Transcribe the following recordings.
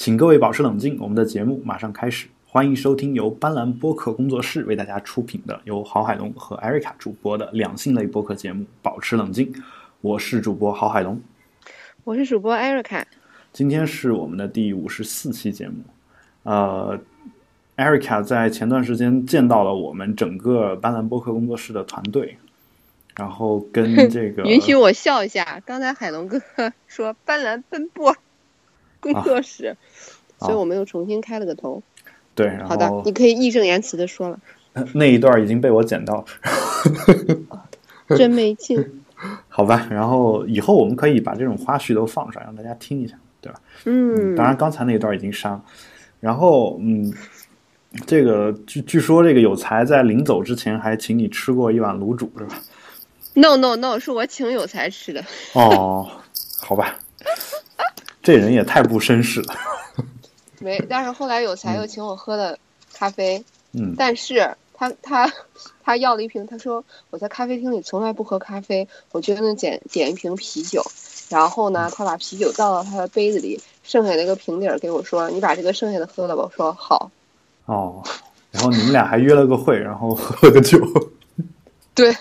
请各位保持冷静，我们的节目马上开始。欢迎收听由斑斓播客工作室为大家出品的由郝海龙和艾瑞卡主播的两性类播客节目《保持冷静》。我是主播郝海龙，我是主播艾瑞卡。今天是我们的第五十四期节目。呃，艾瑞卡在前段时间见到了我们整个斑斓播客工作室的团队，然后跟这个 允许我笑一下。刚才海龙哥说斑斓奔波 工作室，所以我们又重新开了个头。对，然后好的，你可以义正言辞的说了。那一段已经被我剪到，真没劲。好吧，然后以后我们可以把这种花絮都放上，让大家听一下，对吧？嗯，当然刚才那一段已经删了。然后，嗯，这个据据说这个有才在临走之前还请你吃过一碗卤煮，是吧？No No No，是我请有才吃的。哦，好吧，这人也太不绅士了。没，但是后来有才又请我喝了咖啡。嗯，但是他他他要了一瓶，他说我在咖啡厅里从来不喝咖啡，我决定点点一瓶啤酒。然后呢，他把啤酒倒到他的杯子里，剩下那个瓶底儿给我说：“你把这个剩下的喝了吧。”我说：“好。”哦，然后你们俩还约了个会，然后喝了个酒。对，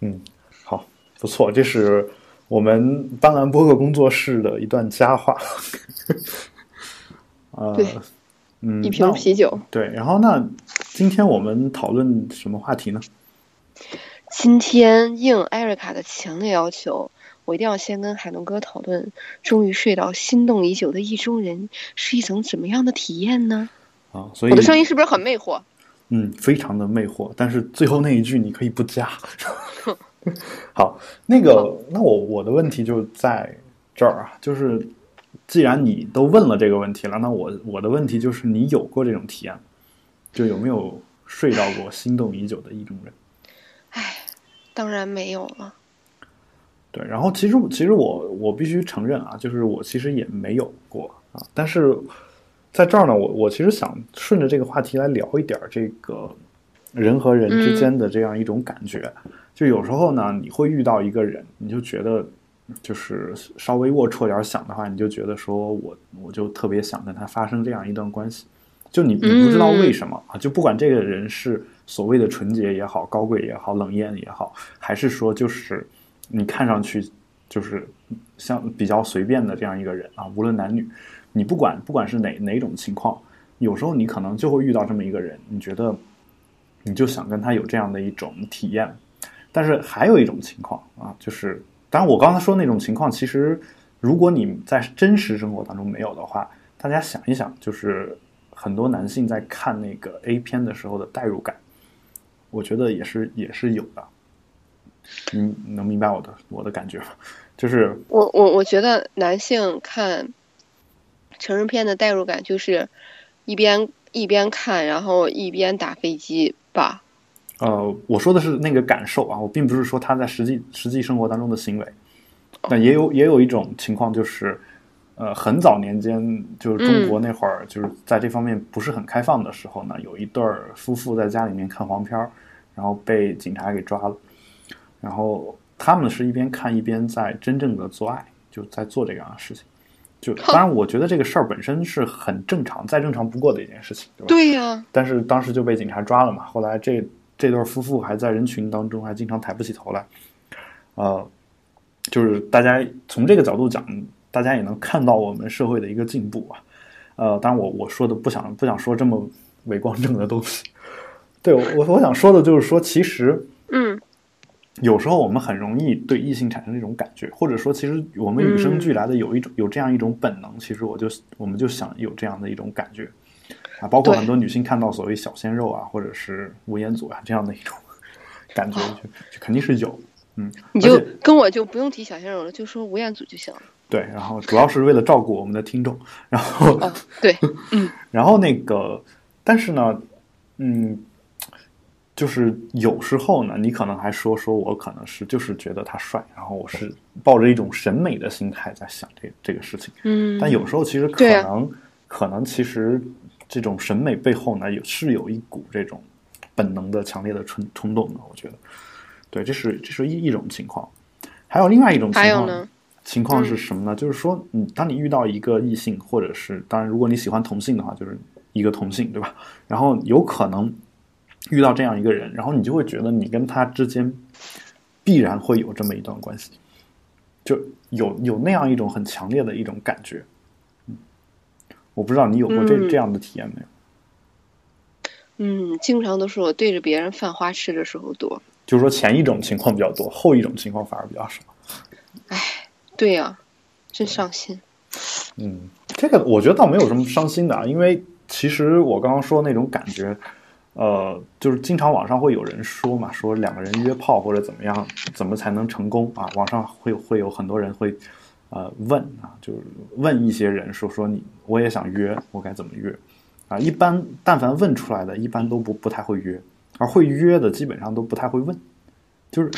嗯，好，不错，这是我们斑斓播客工作室的一段佳话。呃，嗯，一瓶啤酒。对，然后那今天我们讨论什么话题呢？今天应艾瑞卡的强烈要求，我一定要先跟海龙哥讨论，终于睡到心动已久的意中人是一种怎么样的体验呢？啊，所以我的声音是不是很魅惑？嗯，非常的魅惑。但是最后那一句你可以不加。好，那个，那我我的问题就在这儿啊，就是。既然你都问了这个问题了，那我我的问题就是，你有过这种体验，就有没有睡到过心动已久的意中人？唉，当然没有了。对，然后其实其实我我必须承认啊，就是我其实也没有过啊。但是在这儿呢，我我其实想顺着这个话题来聊一点这个人和人之间的这样一种感觉。就有时候呢，你会遇到一个人，你就觉得。就是稍微龌龊点想的话，你就觉得说我我就特别想跟他发生这样一段关系，就你你不知道为什么啊，就不管这个人是所谓的纯洁也好、高贵也好、冷艳也好，还是说就是你看上去就是像比较随便的这样一个人啊，无论男女，你不管不管是哪哪种情况，有时候你可能就会遇到这么一个人，你觉得你就想跟他有这样的一种体验，但是还有一种情况啊，就是。当然，我刚才说那种情况，其实如果你在真实生活当中没有的话，大家想一想，就是很多男性在看那个 A 片的时候的代入感，我觉得也是也是有的。你能明白我的我的感觉吗？就是我我我觉得男性看成人片的代入感，就是一边一边看，然后一边打飞机吧。呃，我说的是那个感受啊，我并不是说他在实际实际生活当中的行为。但也有也有一种情况，就是呃，很早年间，就是中国那会儿，就是在这方面不是很开放的时候呢，有一对儿夫妇在家里面看黄片儿，然后被警察给抓了。然后他们是一边看一边在真正的做爱，就在做这样的事情。就当然，我觉得这个事儿本身是很正常，再正常不过的一件事情，对吧？对呀。但是当时就被警察抓了嘛，后来这。这对夫妇还在人群当中，还经常抬不起头来，呃，就是大家从这个角度讲，大家也能看到我们社会的一个进步啊。呃，当然我我说的不想不想说这么伪光正的东西。对我我想说的就是说，其实嗯，有时候我们很容易对异性产生这种感觉，或者说，其实我们与生俱来的有一种有这样一种本能，其实我就我们就想有这样的一种感觉。啊，包括很多女性看到所谓小鲜肉啊，或者是吴彦祖啊这样的一种 感觉，就就肯定是有，嗯，你就跟我就不用提小鲜肉了，就说吴彦祖就行了。对，然后主要是为了照顾我们的听众，然后对，嗯，然后那个，但是呢，嗯，就是有时候呢，你可能还说说我可能是就是觉得他帅，然后我是抱着一种审美的心态在想这这个事情，嗯，但有时候其实可能可能其实。这种审美背后呢，有是有一股这种本能的强烈的冲冲动的，我觉得，对，这是这是一一种情况，还有另外一种情况，情况是什么呢？就是说，你当你遇到一个异性，或者是当然，如果你喜欢同性的话，就是一个同性，对吧？然后有可能遇到这样一个人，然后你就会觉得你跟他之间必然会有这么一段关系，就有有那样一种很强烈的一种感觉。嗯，我不知道你有过这嗯这样的体验没有？嗯，经常都是我对着别人犯花痴的时候多。就是说前一种情况比较多，后一种情况反而比较少。哎对呀、真伤心。嗯，这个我觉得倒没有什么伤心的啊，因为其实我刚刚说那种感觉，呃，就是经常网上会有人说嘛，说两个人约炮或者怎么样，怎么才能成功啊？网上会会有很多人会呃问啊，就是问一些人说说你我也想约，我该怎么约啊？一般但凡问出来的，一般都不不太会约，而会约的基本上都不太会问，就是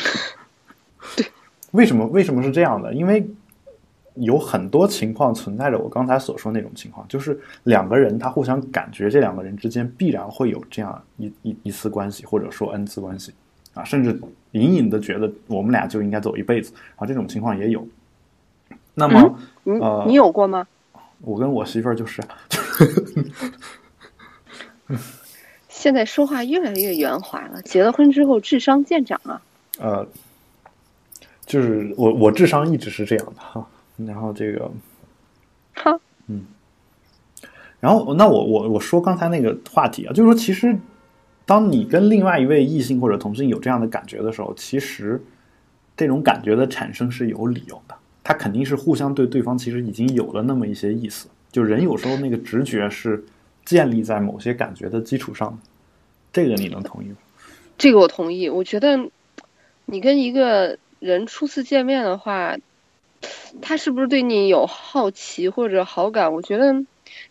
对为什么为什么是这样的？因为有很多情况存在着我刚才所说那种情况，就是两个人他互相感觉这两个人之间必然会有这样一一一次关系，或者说 n 次关系啊，甚至隐隐的觉得我们俩就应该走一辈子啊，这种情况也有。那么、你、呃你有过吗？我跟我媳妇儿就是，现在说话越来越圆滑了，结了婚之后智商见长啊。呃，就是我我智商一直是这样的哈，然后这个 哈，嗯然后，那我我我说刚才那个话题啊，就是说，其实当你跟另外一位异性或者同性有这样的感觉的时候，其实这种感觉的产生是有理由的，他肯定是互相对对方其实已经有了那么一些意思。就人有时候那个直觉是建立在某些感觉的基础上的，这个你能同意吗？这个我同意。我觉得你跟一个人初次见面的话，他是不是对你有好奇或者好感？我觉得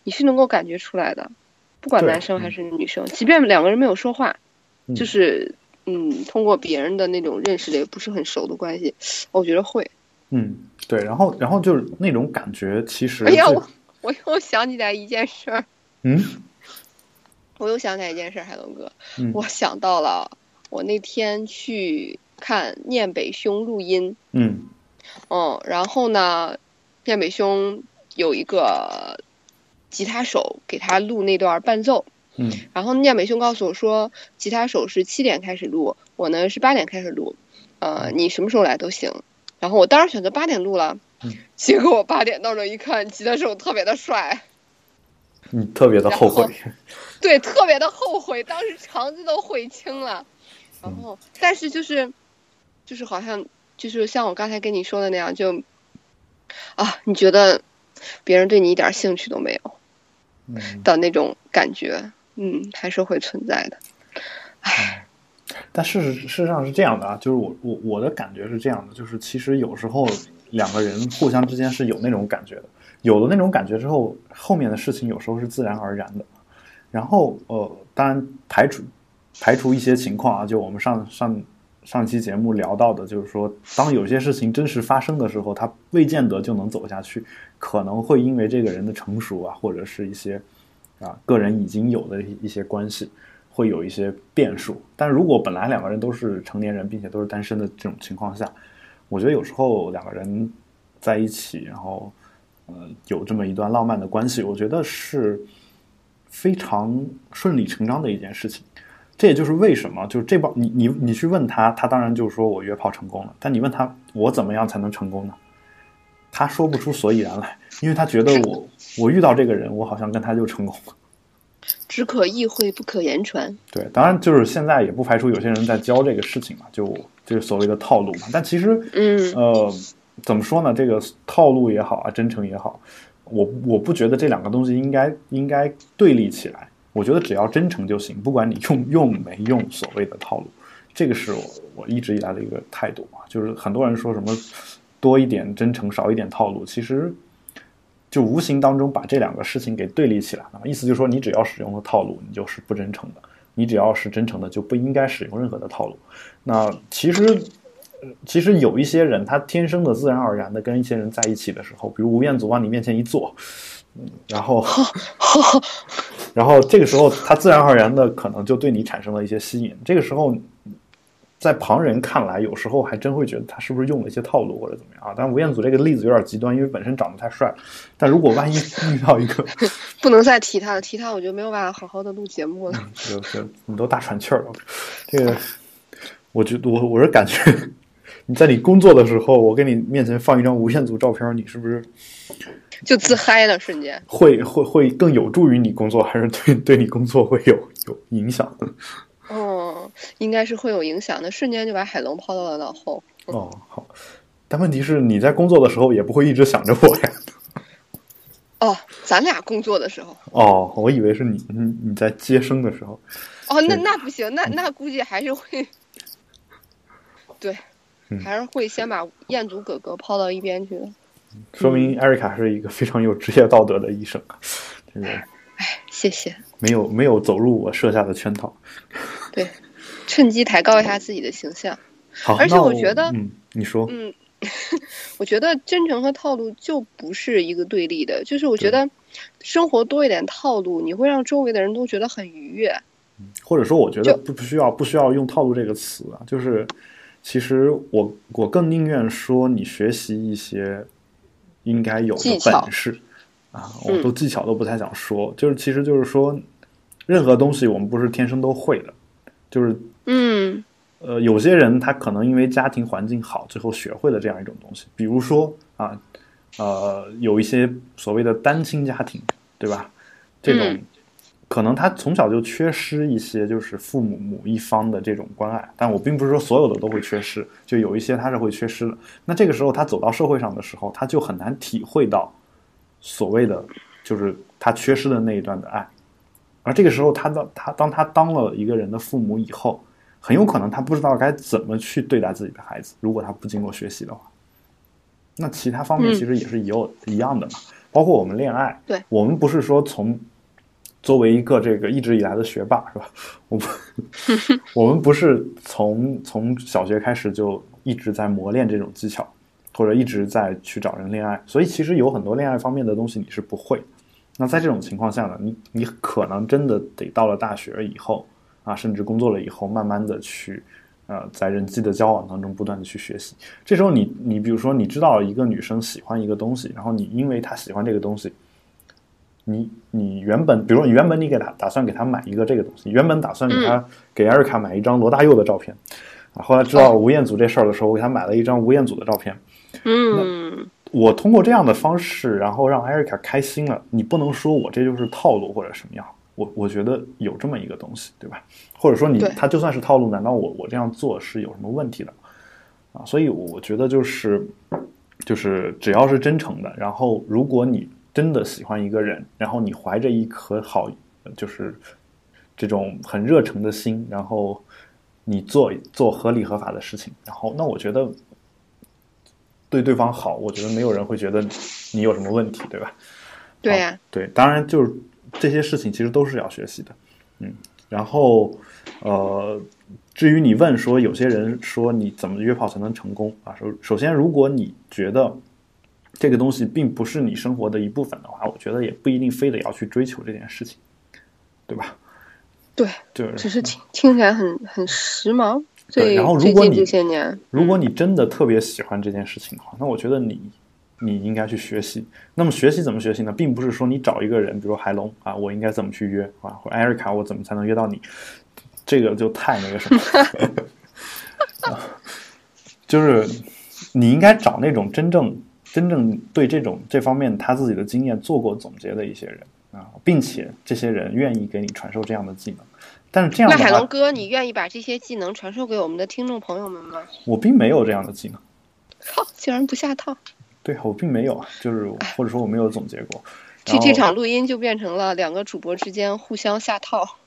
你是能够感觉出来的，不管男生还是女生，即便两个人没有说话，嗯就是嗯，通过别人的那种认识的也不是很熟的关系，我觉得会。嗯，对，然后然后就是那种感觉，其实哎呀，我我又想起来一件事儿，嗯？我又想起来一件事儿，海龙哥，嗯。我想到了我那天去看念北兄录音，嗯。嗯，然后呢，念北兄有一个吉他手给他录那段伴奏，嗯。然后念北兄告诉我说，吉他手是七点开始录，我呢是八点开始录，呃，你什么时候来都行。然后我当然选择八点录了嗯，结果我八点到这一看，吉他手特别的帅，你特别的后悔，对，特别的后悔，当时肠子都悔青了。然后，但是就是，就是好像就是像我刚才跟你说的那样，就啊，你觉得别人对你一点兴趣都没有嗯。的那种感觉，嗯，还是会存在的。但事实事实上是这样的啊，就是我我我的感觉是这样的，就是其实有时候两个人互相之间是有那种感觉的，有了那种感觉之后，后面的事情有时候是自然而然的。然后呃，当然排除排除一些情况啊，就我们上上上期节目聊到的，就是说，当有些事情真实发生的时候，他未见得就能走下去，可能会因为这个人的成熟啊，或者是一些啊个人已经有的一些关系。会有一些变数，但如果本来两个人都是成年人，并且都是单身的这种情况下，我觉得有时候两个人在一起，然后呃有这么一段浪漫的关系，我觉得是非常顺理成章的一件事情。这也就是为什么，就是这帮你你你去问他，他当然就说我约炮成功了，但你问他我怎么样才能成功呢？他说不出所以然来，因为他觉得我我遇到这个人，我好像跟他就成功了。只可意会，不可言传。对，当然就是现在也不排除有些人在教这个事情嘛，就就是所谓的套路嘛。但其实，嗯呃，怎么说呢？这个套路也好啊，真诚也好，我我不觉得这两个东西应该应该对立起来。我觉得只要真诚就行，不管你用用没用所谓的套路，这个是我我一直以来的一个态度啊。就是很多人说什么多一点真诚，少一点套路，其实就无形当中把这两个事情给对立起来了。意思就是说，你只要使用了套路，你就是不真诚的；你只要是真诚的，就不应该使用任何的套路。那其实，其实有一些人，他天生的自然而然的跟一些人在一起的时候，比如吴彦祖往你面前一坐，然后，然后这个时候他自然而然的可能就对你产生了一些吸引。这个时候，在旁人看来，有时候还真会觉得他是不是用了一些套路或者怎么样啊？但吴彦祖这个例子有点极端，因为本身长得太帅了。但如果万一 遇到一个，不能再提他了，提他我就没有办法好好的录节目了。就就你都大喘气儿了，这个，我觉得我我是感觉你在你工作的时候，我给你面前放一张吴彦祖照片，你是不是 就自嗨了？瞬间会会会更有助于你工作，还是对对你工作会有有影响？哦，应该是会有影响的，瞬间就把海龙抛到了脑后。哦，好，但问题是你在工作的时候也不会一直想着我呀。哦，咱俩工作的时候。哦，我以为是你你你在接生的时候。哦，那那不行，那那估计还是会，对，嗯还是会先把彦祖哥哥抛到一边去的。说明艾瑞卡是一个非常有职业道德的医生啊，这个谢谢，没有没有走入我设下的圈套。对，趁机抬高一下自己的形象。好，而且我觉得嗯，你说，嗯，我觉得真诚和套路就不是一个对立的，就是我觉得生活多一点套路，你会让周围的人都觉得很愉悦。或者说，我觉得不不需要不需要用套路这个词啊，就是其实我我更宁愿说你学习一些应该有的本事啊，嗯我都技巧都不太想说，就是其实就是说，任何东西我们不是天生都会的，就是嗯呃，有些人他可能因为家庭环境好，最后学会了这样一种东西。比如说啊，呃，有一些所谓的单亲家庭，对吧？这种、嗯可能他从小就缺失一些，就是父母母一方的这种关爱。但我并不是说所有的都会缺失，就有一些他是会缺失的。那这个时候他走到社会上的时候，他就很难体会到所谓的就是他缺失的那一段的爱。而这个时候，他当他当他当了一个人的父母以后，很有可能他不知道该怎么去对待自己的孩子。如果他不经过学习的话，那其他方面嗯其实也是有、一样的嘛。包括我们恋爱，对我们不是说从作为一个这个一直以来的学霸是吧？我们 我们不是从从小学开始就一直在磨练这种技巧，或者一直在去找人恋爱，所以其实有很多恋爱方面的东西你是不会的。那在这种情况下呢，你你可能真的得到了大学以后啊，甚至工作了以后，慢慢的去呃，在人际的交往当中不断的去学习。这时候你你比如说你知道一个女生喜欢一个东西，然后你因为她喜欢这个东西，你你原本比如说你原本你给她打算给她买一个这个东西，原本打算给她、给艾瑞卡买一张罗大佑的照片。啊，后来知道吴彦祖这事儿的时候，我给她买了一张吴彦祖的照片。嗯，我通过这样的方式，然后让艾瑞卡开心了，你不能说我这就是套路或者什么样，我我觉得有这么一个东西，对吧？或者说你他就算是套路，难道我我这样做是有什么问题的啊？所以我觉得就是就是只要是真诚的，然后如果你真的喜欢一个人，然后你怀着一颗好就是这种很热诚的心，然后你做做合理合法的事情，然后那我觉得对对方好，我觉得没有人会觉得你有什么问题，对吧？对呀、对，当然就是这些事情其实都是要学习的，嗯，然后呃，至于你问说有些人说你怎么约炮才能成功啊？首首先，如果你觉得这个东西并不是你生活的一部分的话，我觉得也不一定非得要去追求这件事情，对吧？对，就是只是听听起来很很时髦。最然后如果你如果你真的特别喜欢这件事情的话，那我觉得你你应该去学习。那么学习怎么学习呢？并不是说你找一个人，比如海龙啊，我应该怎么去约啊，或者艾瑞卡，我怎么才能约到你？这个就太那个什么，啊就是你应该找那种真正真正对这种这方面他自己的经验做过总结的一些人啊，并且这些人愿意给你传授这样的技能。但是这样，那海龙哥，你愿意把这些技能传授给我们的听众朋友们吗？我并没有这样的技能。靠，竟然不下套！对我并没有啊，就是或者说我没有总结过。这这场录音就变成了两个主播之间互相下套，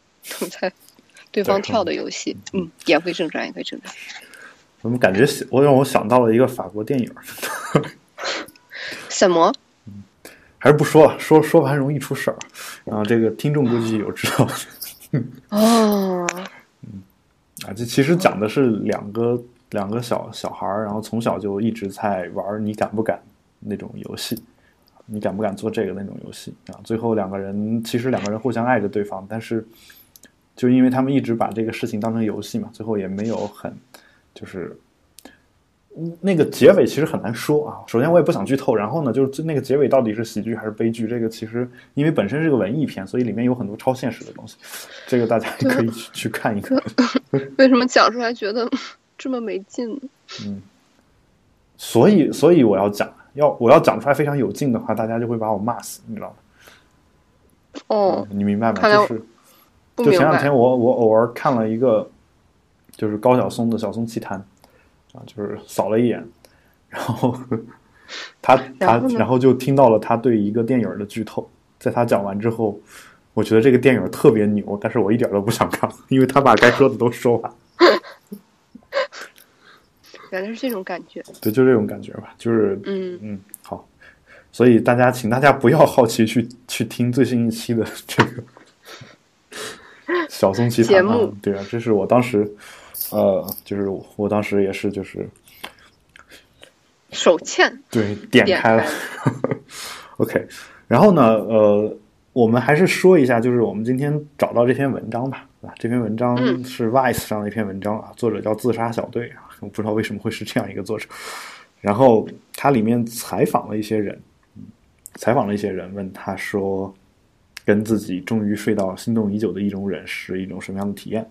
等 在对方跳的游戏。嗯，言归正传，言归正传。怎么感觉想我让我想到了一个法国电影，什么？还是不说了，说说完容易出事儿。然后这个听众估计有知道的嗯，啊，这其实讲的是两个两个小小孩儿，然后从小就一直在玩你敢不敢那种游戏，你敢不敢做这个那种游戏啊？最后两个人其实两个人互相爱着对方，但是就因为他们一直把这个事情当成游戏嘛，最后也没有很就是那个结尾其实很难说啊。首先我也不想剧透，然后呢，就是那个结尾到底是喜剧还是悲剧，这个其实因为本身是个文艺片，所以里面有很多超现实的东西，这个大家也可以去 去看一看。为什么讲出来觉得这么没劲？嗯，所以所以我要讲，要我要讲出来非常有劲的话，大家就会把我骂死，你知道吗？哦，你明白吗？就是就前两天。我我偶尔看了一个，就是高晓松的《晓松奇谈》，啊，就是扫了一眼，然后 他他然后就听到了他对一个电影的剧透，在他讲完之后，我觉得这个电影特别牛，但是我一点都不想看，因为他把该说的都说完，原来是这种感觉。对，就这种感觉吧，就是嗯，嗯，好，所以大家请大家不要好奇去去听最新一期的这个 小松奇谈啊节目，对啊，这是我当时呃，就是我当时也是就是手欠。对点点开了开，OK，然后呢，呃，我们还是说一下，就是我们今天找到这篇文章吧，啊，这篇文章嗯是 Vice 上的一篇文章啊，作者叫自杀小队啊，我不知道为什么会是这样一个作者。然后它里面采访了一些人，嗯采访了一些人，问他说，跟自己终于睡到心动已久的意中人是一种什么样的体验？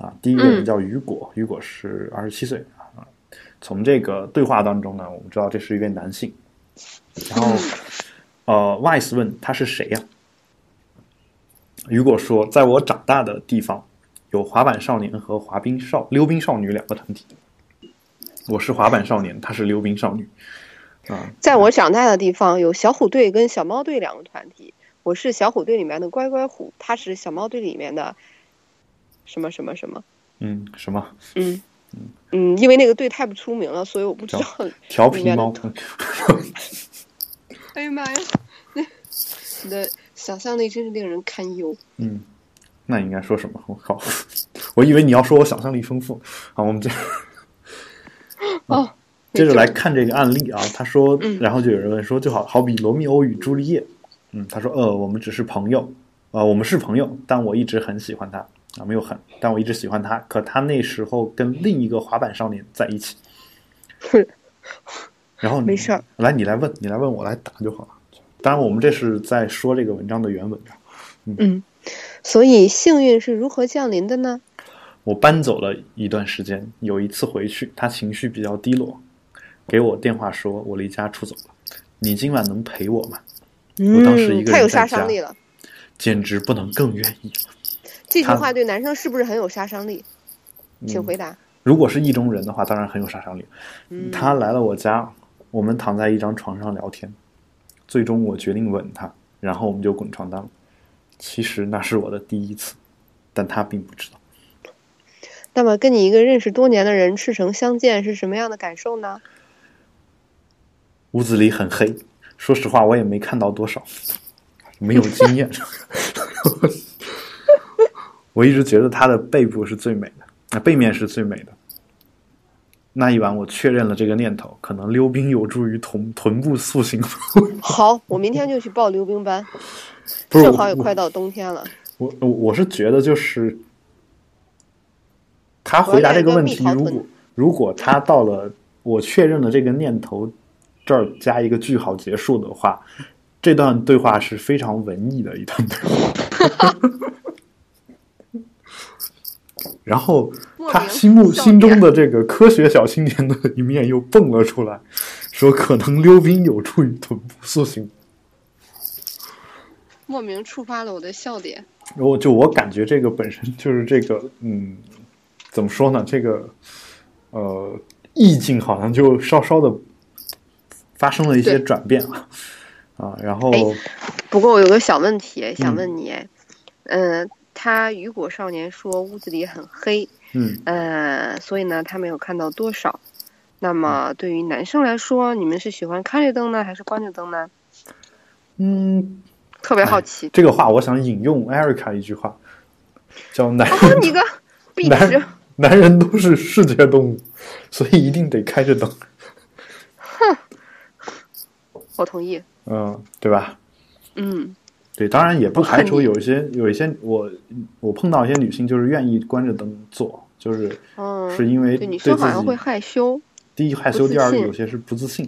啊，第一个人嗯叫雨果，雨果是二十七岁啊。从这个对话当中呢，我们知道这是一位男性。然后，呃，Vice 问他是谁呀、雨果说，在我长大的地方，有滑板少年和滑冰少溜冰少女两个团体。我是滑板少年，她是溜冰少女。啊，在我长大的地方，有小虎队跟小猫队两个团体。我是小虎队里面的乖乖虎，他是小猫队里面的什么什么什么。嗯，什么嗯嗯，因为那个队太不出名了，所以我不知道。调皮猫？哎呀妈呀，那你的想象力真是令人堪忧。嗯，那你应该说什么？我靠，我以为你要说我想象力丰富。好，我们接 哦，接着来看这个案例啊。他说，嗯然后就有人问说，就好好比罗密欧与朱丽叶。嗯，他说，呃，我们只是朋友，呃，我们是朋友，但我一直很喜欢他啊，没有很，但我一直喜欢他。可他那时候跟另一个滑板少年在一起。然后没事儿，来你来问，你来问我来答就好了。当然，我们这是在说这个文章的原文啊。嗯，所以幸运是如何降临的呢？我搬走了一段时间，有一次回去，他情绪比较低落，给我电话说我离家出走了，你今晚能陪我吗？我当时一嗯，太有杀个人在家伤力了。简直不能更愿意了。这句话对男生是不是很有杀伤力？请嗯回答。如果是意中人的话，当然很有杀伤力。嗯，他来了我家，我们躺在一张床上聊天，最终我决定吻他，然后我们就滚床单了。其实那是我的第一次，但他并不知道。那么跟你一个认识多年的人赤诚相见是什么样的感受呢？屋子里很黑，说实话我也没看到多少，没有经验。我一直觉得他的背部是最美的，啊，背面是最美的。那一晚我确认了这个念头，可能溜冰有助于臀臀部塑形。好，我明天就去报溜冰班，正好也快到冬天了。我我我是觉得就是他回答这个问题，如果如果他到了我确认了这个念头这儿加一个句号结束的话，这段对话是非常文艺的一段对话。然后他心目心中的这个科学小青年的一面又蹦了出来，说可能溜冰有助于臀部塑形。莫名触发了我的笑点。我就我感觉这个本身就是这个，嗯，怎么说呢？这个呃意境好像就稍稍的发生了一些转变啊啊，然后哎不过我有个小问题想嗯问你，嗯、他雨果少年说屋子里很黑，嗯呃，所以呢他没有看到多少。那么对于男生来说，你们是喜欢开着灯呢，还是关着灯呢？嗯，特别好奇。这个话我想引用艾瑞卡一句话，叫男啊，你个壁纸男！男人都是视觉动物，所以一定得开着灯，哼我同意。嗯，对吧？嗯，对，当然也不排除有一些有一些我我碰到一些女性就是愿意关着灯做，就是嗯，是因为对女生好像会害羞。第一害羞，第二信有些是不自信，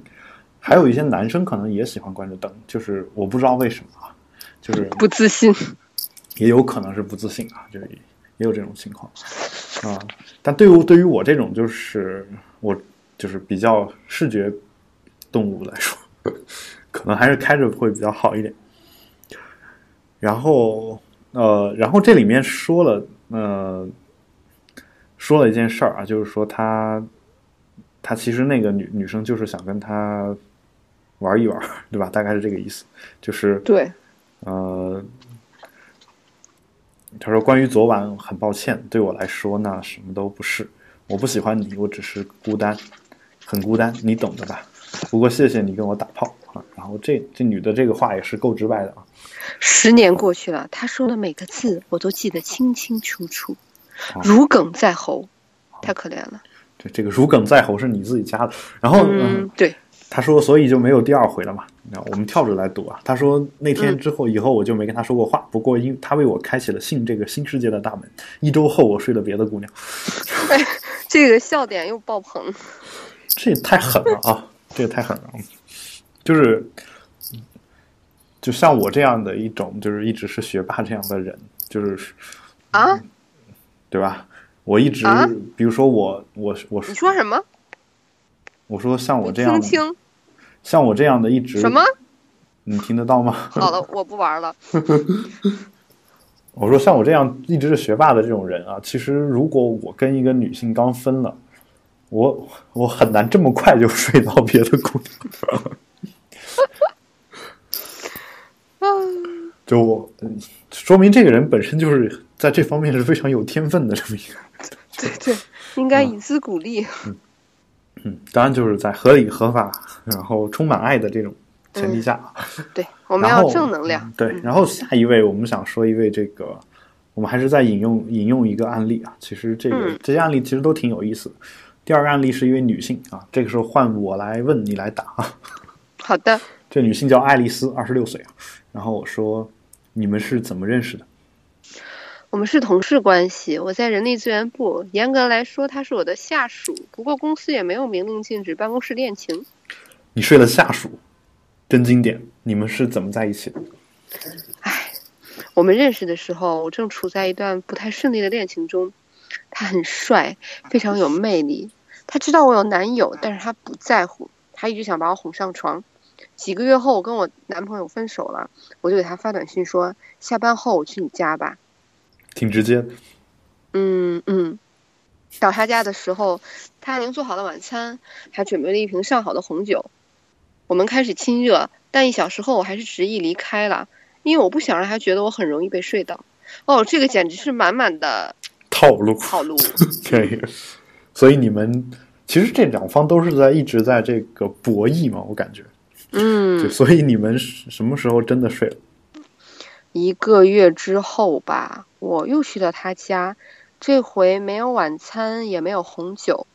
还有一些男生可能也喜欢关着灯，就是我不知道为什么啊，就是不自信。也有可能是不自信啊，就是也有这种情况啊。但对于对于我这种就是我就是比较视觉动物来说，可能还是开着会比较好一点。然后呃，然后这里面说了呃，说了一件事儿啊，就是说他他其实那个女女生就是想跟他玩一玩，对吧？大概是这个意思，就是对，呃，他说：“关于昨晚，很抱歉，对我来说那什么都不是。我不喜欢你，我只是孤单，很孤单，你懂的吧？不过谢谢你跟我打炮啊。”然后这这女的这个话也是够直白的啊。十年过去了，她说的每个字我都记得清清楚楚，哦如鲠在喉，太可怜了。对这个如鲠在喉是你自己加的。然后嗯，对，他说，所以就没有第二回了嘛。那我们跳着来读啊。他说那天之后以后我就没跟他说过话，不过因他为我开启了性这个新世界的大门。一周后我睡了别的姑娘，这个笑点又爆棚。这也太狠了啊！这也太狠了，就是就像我这样的一种，就是一直是学霸这样的人，就是啊？对吧？我一直，啊比如说我我我你说什么？我说像我这样听清像我这样的一直什么？你听得到吗？好了，我不玩了。我说像我这样一直是学霸的这种人啊，其实如果我跟一个女性刚分了，我我很难这么快就 睡到别的姑娘。就我，嗯说明这个人本身就是在这方面是非常有天分的这么一个。对对，应该以资鼓励。嗯，当然就是在合理合法，然后充满爱的这种前提下。对，我们要正能量。对，然后下一位我们想说一位这个，我们还是在引用引用一个案例啊。其实这个、嗯这些案例其实都挺有意思的。第二个案例是一位女性啊，这个时候换我来问你来答啊。好的，这女性叫爱丽丝，二十六岁啊。然后我说你们是怎么认识的？我们是同事关系，我在人力资源部，严格来说他是我的下属，不过公司也没有明令禁止办公室恋情。你睡了下属，真经典。你们是怎么在一起的？我们认识的时候，我正处在一段不太顺利的恋情中。他很帅，非常有魅力。他知道我有男友，但是他不在乎，他一直想把我哄上床。几个月后，我跟我男朋友分手了，我就给他发短信说：“下班后我去你家吧。挺直接。”嗯嗯。到他家的时候，他已经做好了晚餐，还准备了一瓶上好的红酒。我们开始亲热，但一小时后我还是执意离开了，因为我不想让他觉得我很容易被睡到。哦，这个简直是满满的套路，套路。对，所以你们其实这两方都是在一直在这个博弈嘛，我感觉。对，嗯，所以你们什么时候真的睡了？一个月之后吧，我又去了他家，这回没有晚餐，也没有红酒。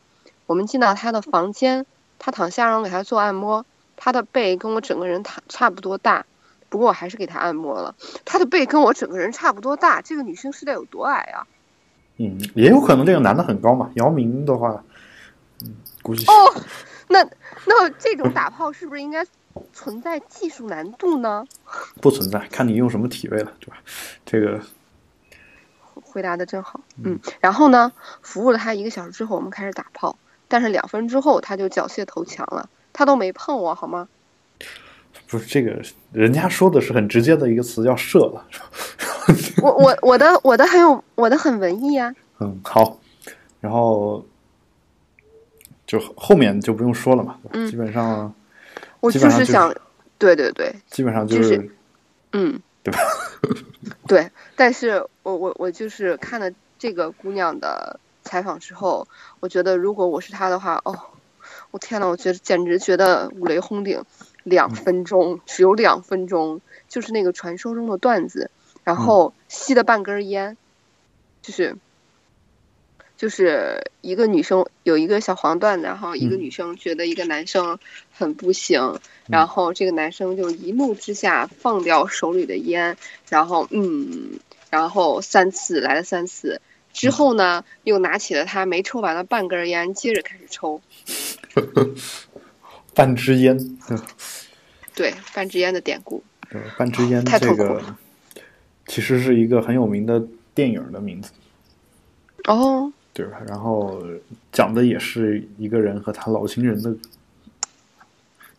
我们进到他的房间，他躺下让我给他做按摩，他的背跟我整个人躺差不多大，不过我还是给他按摩了。他的背跟我整个人差不多大，这个女生是得有多矮啊？嗯，也有可能这个男的很高嘛。姚明的话，嗯，估计哦，那那这种打炮是不是应该存在技术难度呢？不存在，看你用什么体位了，对吧？这个回答的真好，嗯，然后呢，服务了他一个小时之后，我们开始打炮，但是两分之后他就缴械投降了，他都没碰我，好吗？不是这个，人家说的是很直接的一个词，叫射了。我我我的我的很有我的很文艺啊，嗯，好，然后就后面就不用说了嘛，嗯基本上我就是是想，对对对，基本上就就是是嗯，对吧？对，但是我我我就是看了这个姑娘的采访之后，我觉得如果我是她的话，哦，我天呐，我觉得简直觉得五雷轰顶，两分钟只有两分钟，就是那个传说中的段子，然后吸了半根烟，就是。就是一个女生有一个小黄段子，然后一个嗯。女生觉得一个男生很不行，然后这个男生就一怒之下放掉手里的烟，然后嗯，然后三次来了三次，之后呢，又拿起了他没抽完的半根烟，接着开始抽。半支烟，嗯对，半支烟的典故。对，半支烟太这个痛苦了。其实是一个很有名的电影的名字，哦，对吧？然后讲的也是一个人和他老情人的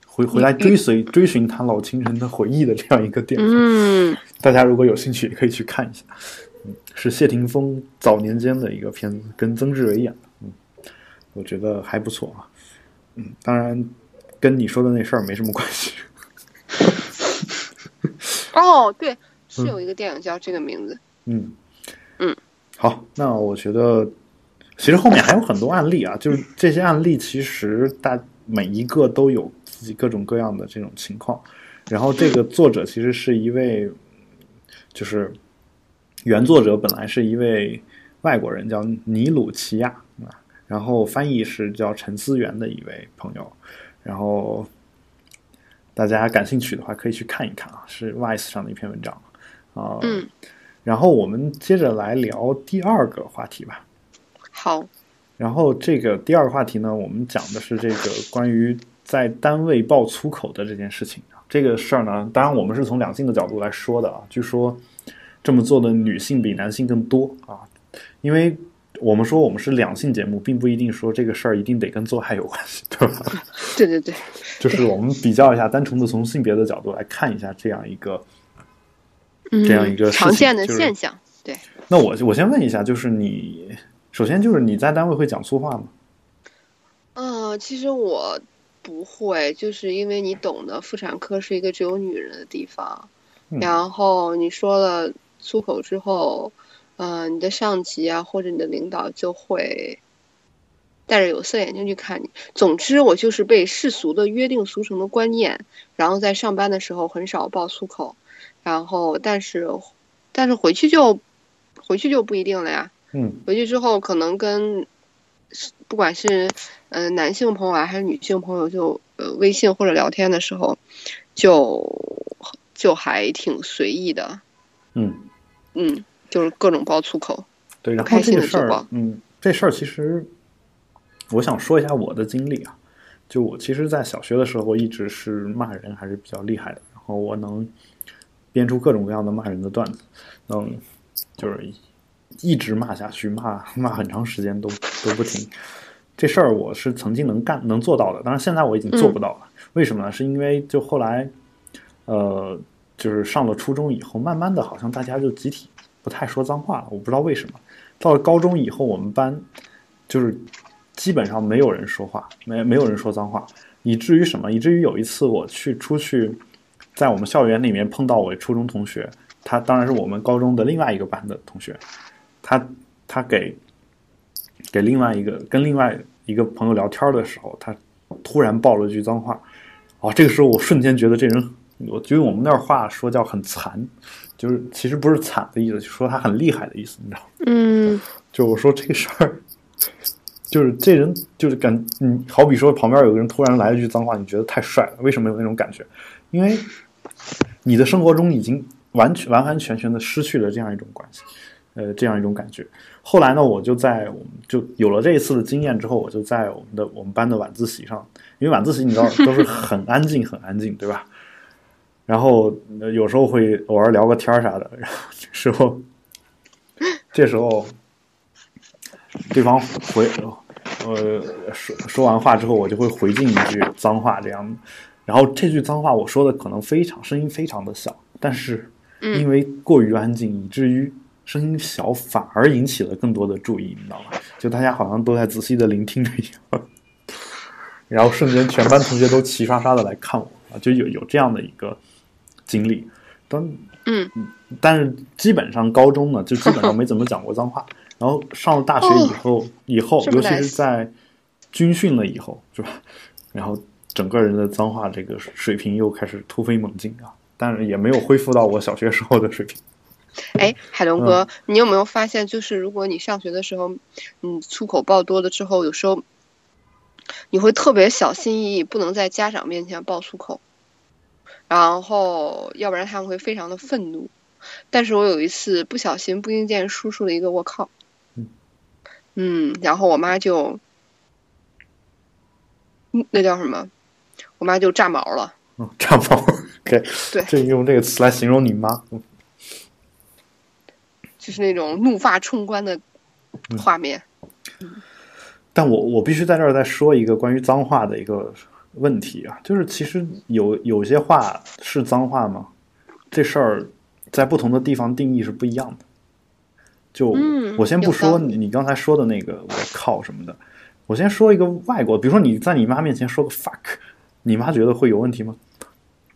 回回来追随追寻他老情人的回忆的这样一个电影。嗯，大家如果有兴趣，也可以去看一下。嗯，是谢霆锋早年间的一个片子，跟曾志伟演的。嗯，我觉得还不错啊。嗯，当然跟你说的那事儿没什么关系。哦，对，是有一个电影叫这个名字。嗯嗯，好，那我觉得其实后面还有很多案例啊，就是这些案例其实大每一个都有自己各种各样的这种情况。然后这个作者其实是一位，就是原作者本来是一位外国人，叫尼鲁奇亚啊，然后翻译是叫陈思源的一位朋友，然后大家感兴趣的话可以去看一看啊，是 Vice 上的一篇文章啊。嗯，然后我们接着来聊第二个话题吧。好，然后这个第二个话题呢，我们讲的是这个关于在单位爆粗口的这件事情。这个事儿呢，当然我们是从两性的角度来说的啊。据说这么做的女性比男性更多啊，因为我们说我们是两性节目，并不一定说这个事儿一定得跟做爱有关系，对吧？对对对，就是我们比较一下，单纯的从性别的角度来看一下这样一个嗯，这样一个常见的就是现象。对，那我我先问一下，就是你首先就是你在单位会讲粗话吗？嗯、其实我不会，就是因为你懂得，妇产科是一个只有女人的地方。嗯然后你说了粗口之后，嗯、你的上级啊或者你的领导就会戴着有色眼镜去看你。总之，我就是被世俗的约定俗成的观念，然后在上班的时候很少爆粗口，然后但是但是回去就回去就不一定了呀。嗯回去之后可能跟不管是呃男性朋友啊还是女性朋友就呃微信或者聊天的时候，就就还挺随意的，嗯，嗯，就是各种爆粗口。对。然后开心这个事儿的时光，嗯，这事儿其实我想说一下我的经历啊。就我其实，在小学的时候一直是骂人还是比较厉害的，然后我能编出各种各样的骂人的段子，能就是一直骂下去，骂 骂很长时间都都不停。这事儿我是曾经能干能做到的，当然现在我已经做不到了。为什么呢？是因为就后来，呃，就是上了初中以后，慢慢的好像大家就集体不太说脏话了，我不知道为什么。到了高中以后，我们班就是基本上没有人说话，没没有人说脏话，以至于什么？以至于有一次我去出去，在我们校园里面碰到我初中同学，他当然是我们高中的另外一个班的同学，他他给给另外一个跟另外一个朋友聊天的时候，他突然爆了句脏话，哦，这个时候我瞬间觉得这人，我觉得我们那儿话说叫很残，就是其实不是惨的意思，就说他很厉害的意思，你知道吗？嗯就我说这个事儿，就是这人就是感，嗯，好比说旁边有个人突然来了一句脏话，你觉得太帅了，为什么有那种感觉？因为你的生活中已经完全完完全全的失去了这样一种关系，呃，这样一种感觉。后来呢，我就在我们就有了这一次的经验之后，我就在我们的我们班的晚自习上，因为晚自习你知道 都是很安静很安静，对吧？然后呃有时候会偶尔聊个天儿啥的，然后这时候 这时候对方回呃说说完话之后，我就会回敬一句脏话，这样。然后这句脏话我说的可能非常声音非常的小，但是因嗯为过于安静，以至于声音小反而引起了更多的注意，你知道吗？就大家好像都在仔细的聆听着一样。然后瞬间全班同学都齐刷刷的来看我啊，就有有这样的一个经历。但嗯但是基本上高中呢，就基本上没怎么讲过脏话。然后上了大学以后，以后尤其是在军训了以后，是吧？然后整个人的脏话这个水平又开始突飞猛进啊，但是也没有恢复到我小学时候的水平。哎，海龙哥，你有没有发现，就是如果你上学的时候，嗯，粗口爆多了之后，有时候你会特别小心翼翼，不能在家长面前爆粗口，然后要不然他们会非常的愤怒。但是我有一次不小心不应见输出了一个我靠，嗯，然后我妈就，嗯那叫什么？我妈就炸毛了。嗯，炸毛。对这用这个词来形容你妈。嗯就是那种怒发冲冠的嗯画面。但我我必须在这儿再说一个关于脏话的一个问题啊，就是其实有有些话是脏话吗？这事儿在不同的地方定义是不一样的。就、嗯我先不说你你刚才说的那个我靠什么的，我先说一个外国，比如说你在你妈面前说个 fuck，你妈觉得会有问题吗？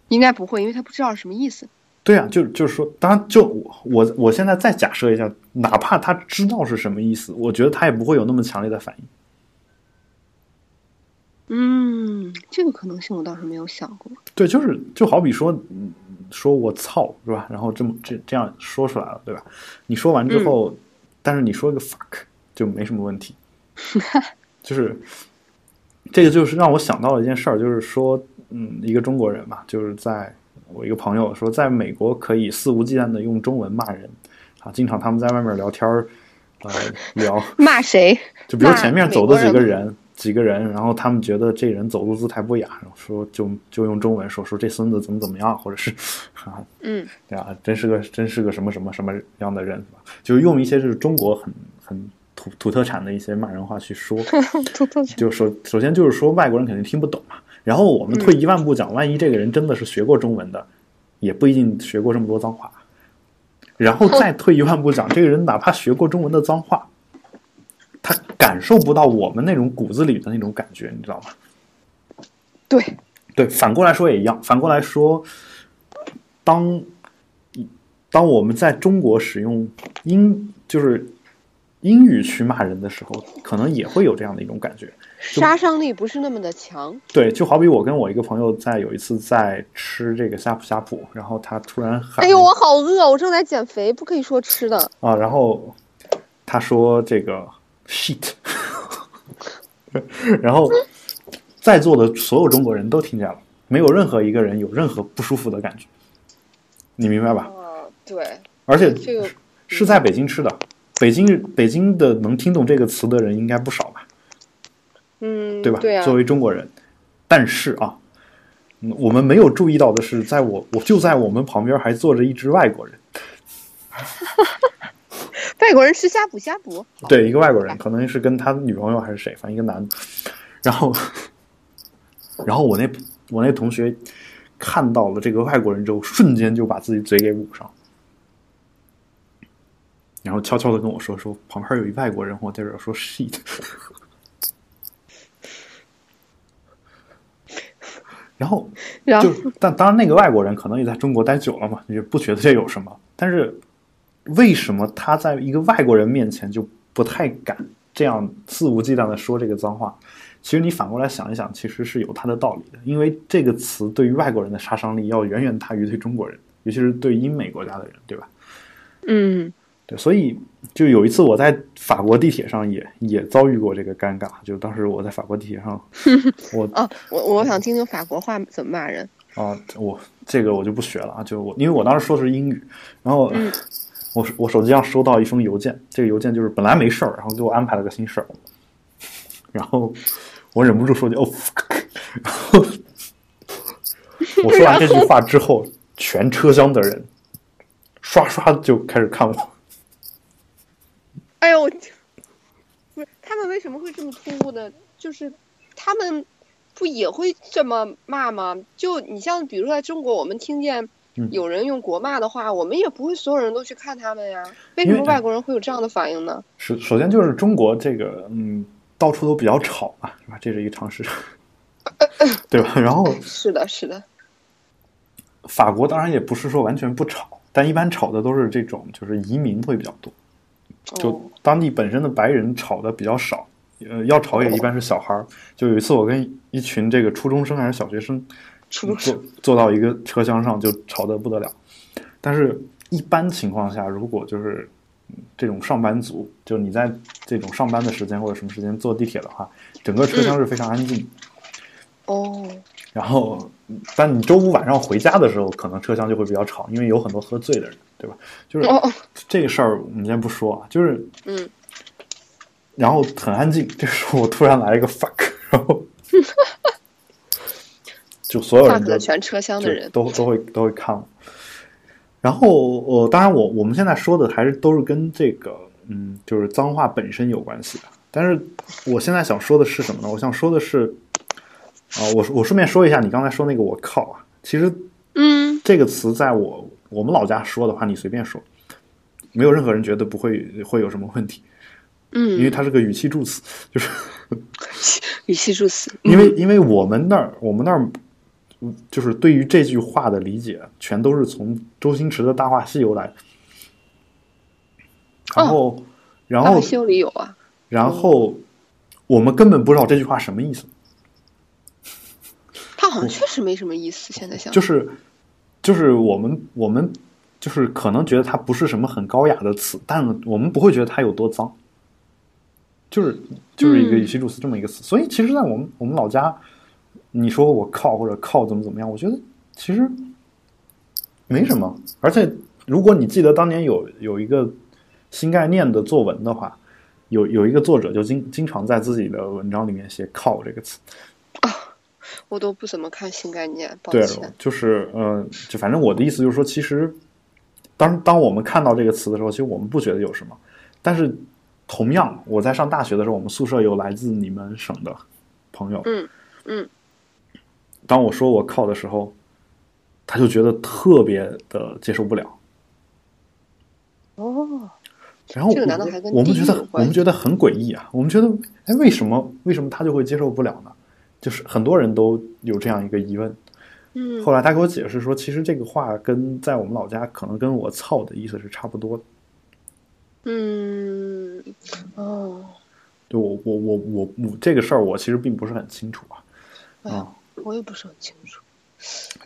应该不会，因为她不知道什么意思。对啊，就就是说，当然就我我我现在再假设一下，哪怕他知道是什么意思，我觉得他也不会有那么强烈的反应。嗯，这个可能性我倒是没有想过。对，就是就好比说，嗯说我操是吧？然后这么这这样说出来了，对吧？你说完之后，但是你说一个 fuck 就没什么问题。就是这个就是让我想到了一件事儿，就是说，嗯，一个中国人嘛，就是在我一个朋友说，在美国可以肆无忌惮的用中文骂人啊，经常他们在外面聊天儿，呃，聊 骂谁？就比如前面走的几个人，几个人，然后他们觉得这人走路姿态不雅，然后说就就用中文说说这孙子怎么怎么样，或者是啊，嗯对啊，真是个真是个什么什么什么样的人，就是用一些就是中国很很土土特产的一些骂人话去说，偷偷就首首先就是说外国人肯定听不懂嘛，然后我们退一万步讲，万一这个人真的是学过中文的，也不一定学过这么多脏话。然后再退一万步讲，这个人哪怕学过中文的脏话，他感受不到我们那种骨子里的那种感觉，你知道吗？对，对，反过来说也一样。反过来说，当当我们在中国使用英就是英语去骂人的时候，可能也会有这样的一种感觉。杀伤力不是那么的强。对，就好比我跟我一个朋友在有一次在吃这个呷哺呷哺，然后他突然喊，哎呦，我好饿，我正在减肥，不可以说吃的。啊，然后他说这个 shit，然后在座的所有中国人都听见了，没有任何一个人有任何不舒服的感觉，你明白吧？啊，对，而且这个是在北京吃的，北京北京的能听懂这个词的人应该不少吧？嗯，对吧？对啊作，为中国人，但是啊，嗯我们没有注意到的是，在我我就在我们旁边还坐着一只外国人，外国人吃呷哺呷哺。对，一个外国人，可能是跟他女朋友还是谁，反正一个男的。然后，然后我那我那同学看到了这个外国人之后，瞬间就把自己嘴给捂上，然后悄悄的跟我说说旁边有一外国人，我在这说 shit。然后就然后，但当然，那个外国人可能也在中国待久了嘛，也不觉得这有什么。但是，为什么他在一个外国人面前就不太敢这样肆无忌惮的说这个脏话？其实你反过来想一想，其实是有他的道理的，因为这个词对于外国人的杀伤力要远远大于对中国人，尤其是对英美国家的人，对吧？嗯，对，所以就有一次我在法国地铁上也也遭遇过这个尴尬，就当时我在法国地铁上，我哦，我我想听听法国话怎么骂人。啊，我这个我就不学了啊，就我因为我当时说的是英语，然后嗯我我手机上收到一封邮件，这个邮件就是本来没事儿，然后给我安排了个新事儿，然后我忍不住说句哦 然后我说完这句话之后，全车厢的人刷刷就开始看我，哎呦，我不是他们为什么会这么突兀呢？就是他们不也会这么骂吗？就你像比如说在中国，我们听见嗯有人用国骂的话，我们也不会所有人都去看他们呀。为什么外国人会有这样的反应呢？首首先就是中国这个嗯到处都比较吵嘛，是吧？这是一个常识，对吧？然后 是的，是的，法国当然也不是说完全不吵，但一般吵的都是这种就是移民会比较多，就哦，当地本身的白人吵的比较少，呃，要吵也一般是小孩儿。就有一次我跟一群这个初中生还是小学生初中坐坐到一个车厢上，就吵得不得了。但是，一般情况下，如果就是嗯这种上班族，就你在这种上班的时间或者什么时间坐地铁的话，整个车厢是非常安静的。哦，然后，但你周五晚上回家的时候，可能车厢就会比较吵，因为有很多喝醉的人，对吧？就是哦，这个事儿，我们先不说啊，就是嗯然后很安静。这时候我突然来一个 fuck，然后 就所有人都全车厢的人。都都会都会看我。然后呃，当然我我们现在说的还是都是跟这个嗯，就是脏话本身有关系的。但是我现在想说的是什么呢？我想说的是，啊、我我顺便说一下，你刚才说那个我靠啊，其实嗯这个词在我我们老家说的话，你随便说，没有任何人觉得不会会有什么问题，嗯因为嗯，它是个语气助词，就是 语气助词。因为因为我们那儿我们那儿嗯就是对于这句话的理解，全都是从周星驰的《大话西游》来的。然后，然后大话，西游里有啊。然后，我们根本不知道这句话什么意思，他好像确实没什么意思。现在想，就是，就是我们我们就是可能觉得它不是什么很高雅的词，但我们不会觉得它有多脏，就是就是一个嗯语气助词这么一个词。所以，其实，在我们我们老家，你说我靠或者靠怎么怎么样，我觉得其实没什么。而且，如果你记得当年有有一个新概念的作文的话，有有一个作者就经经常在自己的文章里面写“靠”这个词。我都不怎么看新概念，抱对。，就是呃，就反正我的意思就是说，其实当当我们看到这个词的时候，其实我们不觉得有什么。但是同样，我在上大学的时候，我们宿舍有来自你们省的朋友，嗯嗯，当我说我靠的时候，他就觉得特别的接受不了。哦，然后我们觉得我们觉得很诡异啊！我们觉得，哎，为什么为什么他就会接受不了呢？就是很多人都有这样一个疑问。嗯，后来他给我解释说，其实这个话跟在我们老家可能跟我操的意思是差不多的。嗯，哦，就我我我我我这个事儿，我其实并不是很清楚啊。啊，我也不是很清楚。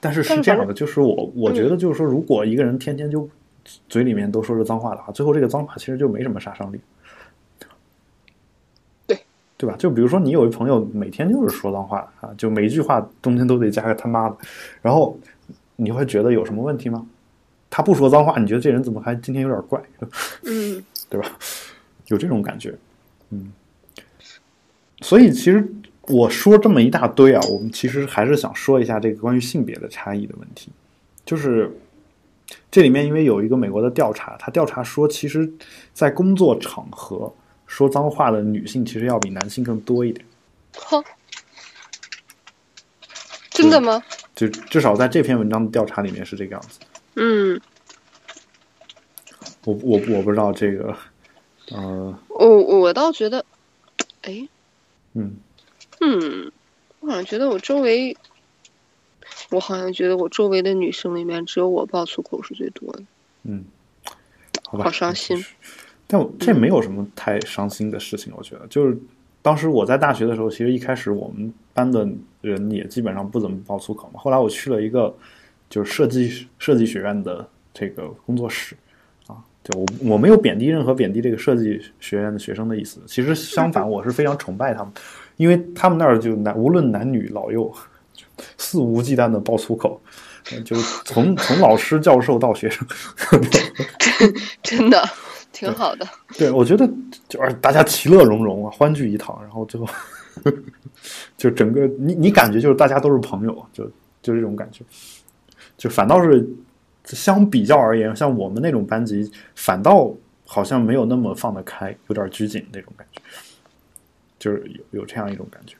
但是是这样的，就是我我觉得就是说，如果一个人天天就嘴里面都说着脏话的话，最后这个脏话其实就没什么杀伤力。对对吧？就比如说你有一朋友每天就是说脏话啊，就每一句话中间都得加个他妈的，然后你会觉得有什么问题吗？他不说脏话，你觉得这人怎么还今天有点怪，嗯 对吧？有这种感觉，嗯。所以其实我说这么一大堆啊，我们其实还是想说一下这个关于性别的差异的问题，就是这里面因为有一个美国的调查，他调查说，其实，在工作场合说脏话的女性其实要比男性更多一点，哼，真的吗？就至少在这篇文章的调查里面是这个样子。嗯，我我我不知道这个，呃，我我倒觉得，哎，嗯，嗯，我好像觉得我周围，我好像觉得我周围的女生里面，只有我爆粗口是最多的。嗯，好吧，好伤心。但我这没有什么太伤心的事情，我觉得。就是当时我在大学的时候，其实一开始我们班的人也基本上不怎么爆粗口嘛。后来我去了一个就是设计设计学院的这个工作室啊，就我我没有贬低任何贬低这个设计学院的学生的意思，其实相反，我是非常崇拜他们，因为他们那儿就男无论男女老幼，就肆无忌惮的爆粗口。呃就是从从老师、教授到学生，真的挺好的。对，我觉得就是大家其乐融融啊，欢聚一堂，然后最后就整个你你感觉就是大家都是朋友，就就这种感觉，就反倒是相比较而言，像我们那种班级，反倒好像没有那么放得开，有点拘谨那种感觉，就是有有这样一种感觉。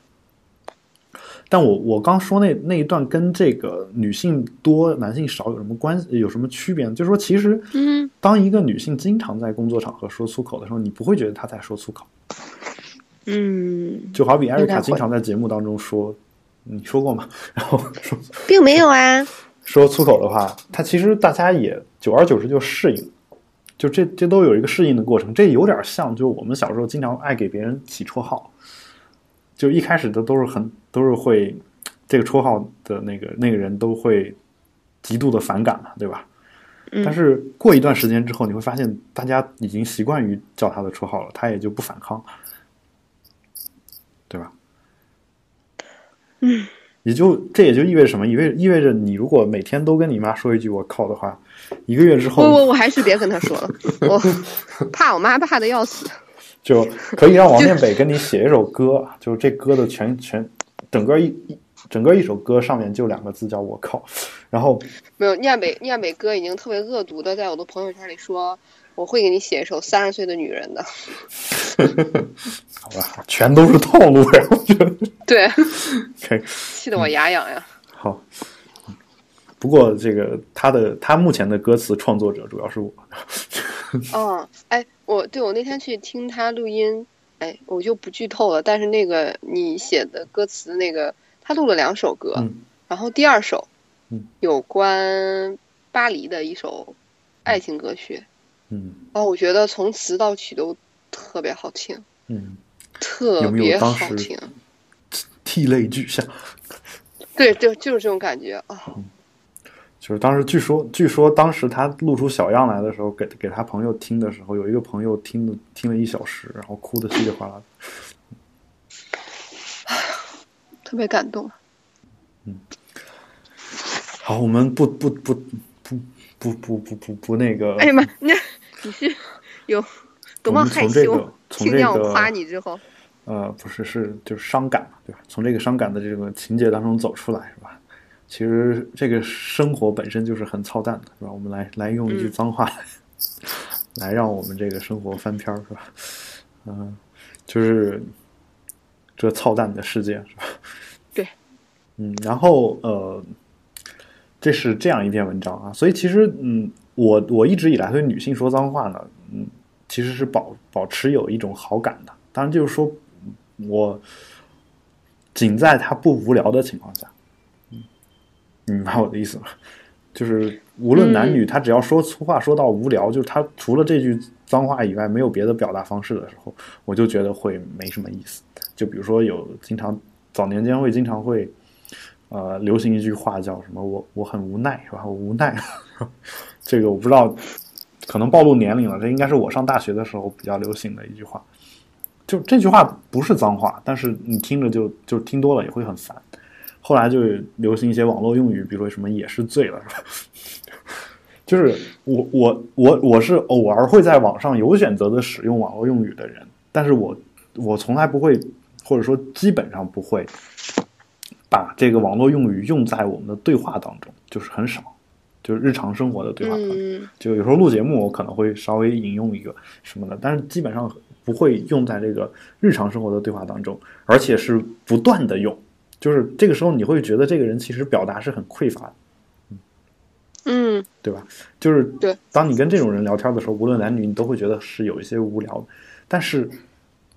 但我我刚说那那一段跟这个女性多男性少有什么关系？有什么区别呢？就是说，其实嗯当一个女性经常在工作场合说粗口的时候，你不会觉得她在说粗口，嗯，就好比艾瑞卡经常在节目当中说，你说过吗？然后说并没有啊。说粗口的话，她其实大家也久而久之就适应，就这这都有一个适应的过程。这有点像，就我们小时候经常爱给别人起绰号，就一开始的都是很都是会这个绰号的那个那个人都会极度的反感嘛，对吧？嗯但是过一段时间之后，你会发现大家已经习惯于叫他的绰号了，他也就不反抗，对吧？嗯，也就这也就意味着什么？意味意味着你如果每天都跟你妈说一句“我靠”的话，一个月之后，不不，我还是别跟他说了，我怕我妈怕的要死。就可以让 王念北跟你写一首歌，就是这歌的全全整个一一整个一首歌上面就两个字叫我靠，然后没有念北念北哥已经特别恶毒的在我的朋友圈里说，我会给你写一首三十岁的女人的。好吧，全都是套路呀，我觉得。对，气得我牙痒痒。好。不过这个他的他目前的歌词创作者主要是我。嗯，哎，我对我那天去听他录音，哎，我就不剧透了。但是那个你写的歌词，那个他录了两首歌，然后第二首，有关巴黎的一首爱情歌曲，嗯，哦，我觉得从词到曲都特别好听，嗯，特别好听，涕泪俱下，对，就就是这种感觉啊。就是当时据说，据说当时他露出小样来的时候，给给他朋友听的时候，有一个朋友听的听了一小时，然后哭的稀里哗啦。特别感动。嗯。好，我们不不不不不不不不不那个。哎呀妈，你你是有多么害羞？听见我夸你之后。呃，不是，是就是伤感嘛，对吧？从这个伤感的这个情节当中走出来，是吧？其实这个生活本身就是很操蛋的，是吧？我们来来用一句脏话，来让我们这个生活翻篇儿，是吧？嗯，就是这操蛋的世界，是吧？对，嗯，然后呃，这是这样一篇文章啊，所以其实嗯，我我一直以来对女性说脏话呢，嗯，其实是保保持有一种好感的，当然就是说我仅在她不无聊的情况下。你明白我的意思吗？就是无论男女，他只要说粗话说到无聊，就是他除了这句脏话以外没有别的表达方式的时候，我就觉得会没什么意思。就比如说有经常早年间会经常会呃流行一句话叫什么我我很无奈是吧？我无奈，这个我不知道，可能暴露年龄了。这应该是我上大学的时候比较流行的一句话。就这句话不是脏话，但是你听着就就听多了也会很烦。后来就流行一些网络用语，比如说什么“也是醉了”，是吧？就是我我我我是偶尔会在网上有选择的使用网络用语的人，但是我我从来不会，或者说基本上不会把这个网络用语用在我们的对话当中，就是很少，就是日常生活的对话当中。就有时候录节目，我可能会稍微引用一个什么的，但是基本上不会用在这个日常生活的对话当中，而且是不断的用。就是这个时候，你会觉得这个人其实表达是很匮乏的，嗯，对吧？就是对，当你跟这种人聊天的时候，无论男女，你都会觉得是有一些无聊。但是，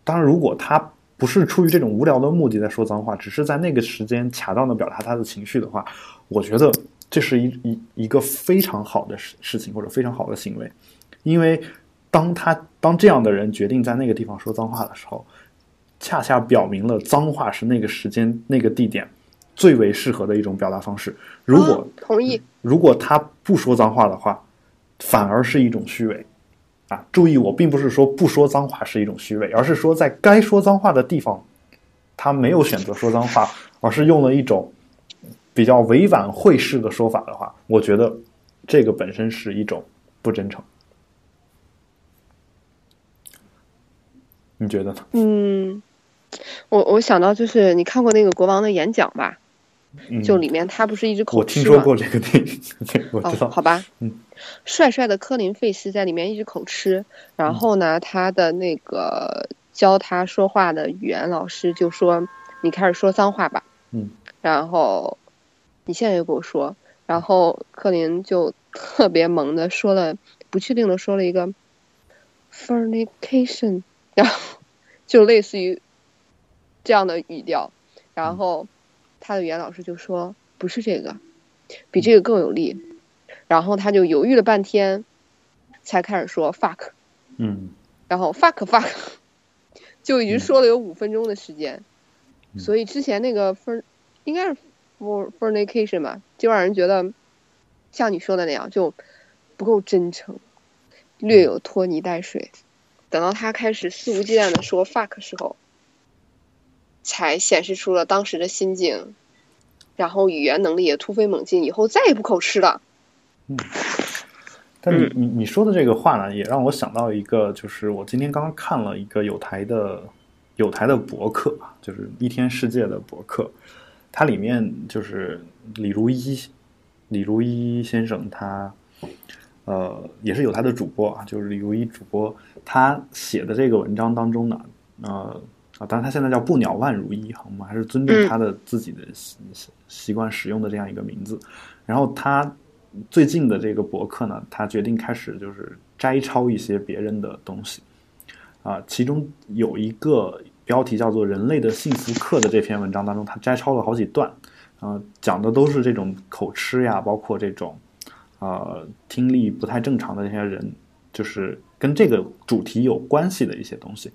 当然，如果他不是出于这种无聊的目的在说脏话，只是在那个时间恰当的表达他的情绪的话，我觉得这是一一一个非常好的事事情或者非常好的行为，因为当他当这样的人决定在那个地方说脏话的时候。恰恰表明了脏话是那个时间、那个地点最为适合的一种表达方式。如果同意，如果他不说脏话的话，反而是一种虚伪。啊，注意，我并不是说不说脏话是一种虚伪，而是说在该说脏话的地方，他没有选择说脏话，而是用了一种比较委婉会式的说法的话，我觉得这个本身是一种不真诚。你觉得呢？嗯。我我想到就是你看过那个国王的演讲吧，就里面他不是一直口吃吗？我听说过这个电影，我知道。好吧，嗯，帅帅的科林费斯在里面一直口吃，然后呢，他的那个教他说话的语言老师就说：“你开始说脏话吧。”嗯，然后你现在就给我说，然后科林就特别萌的说了，不确定的说了一个 “fornication”，然后 就类似于。这样的语调，然后他的语言老师就说不是这个，比这个更有力。然后他就犹豫了半天，才开始说 fuck，嗯，然后 fuck fuck，就已经说了有五分钟的时间。所以之前那个 for 应该是 for fornication 吧，就让人觉得像你说的那样，就不够真诚，略有拖泥带水。等到他开始肆无忌惮的说 fuck 时候。才显示出了当时的心境，然后语言能力也突飞猛进，以后再也不口吃了。嗯，但你嗯你你说的这个话呢，也让我想到一个，就是我今天刚刚看了一个有台的有台的博客，就是一天世界的博客，它里面就是李如一李如一先生他。呃，也是有他的主播啊，就是李如一主播，他写的这个文章当中呢，呃啊，当然他现在叫不鸟万如一哈，我们还是尊重他的自己的习习习惯使用的这样一个名字。然后他最近的这个博客呢，他决定开始就是摘抄一些别人的东西啊，其中有一个标题叫做《人类的幸福课》的这篇文章当中，他摘抄了好几段，啊，讲的都是这种口吃呀，包括这种。呃，听力不太正常的这些人，就是跟这个主题有关系的一些东西。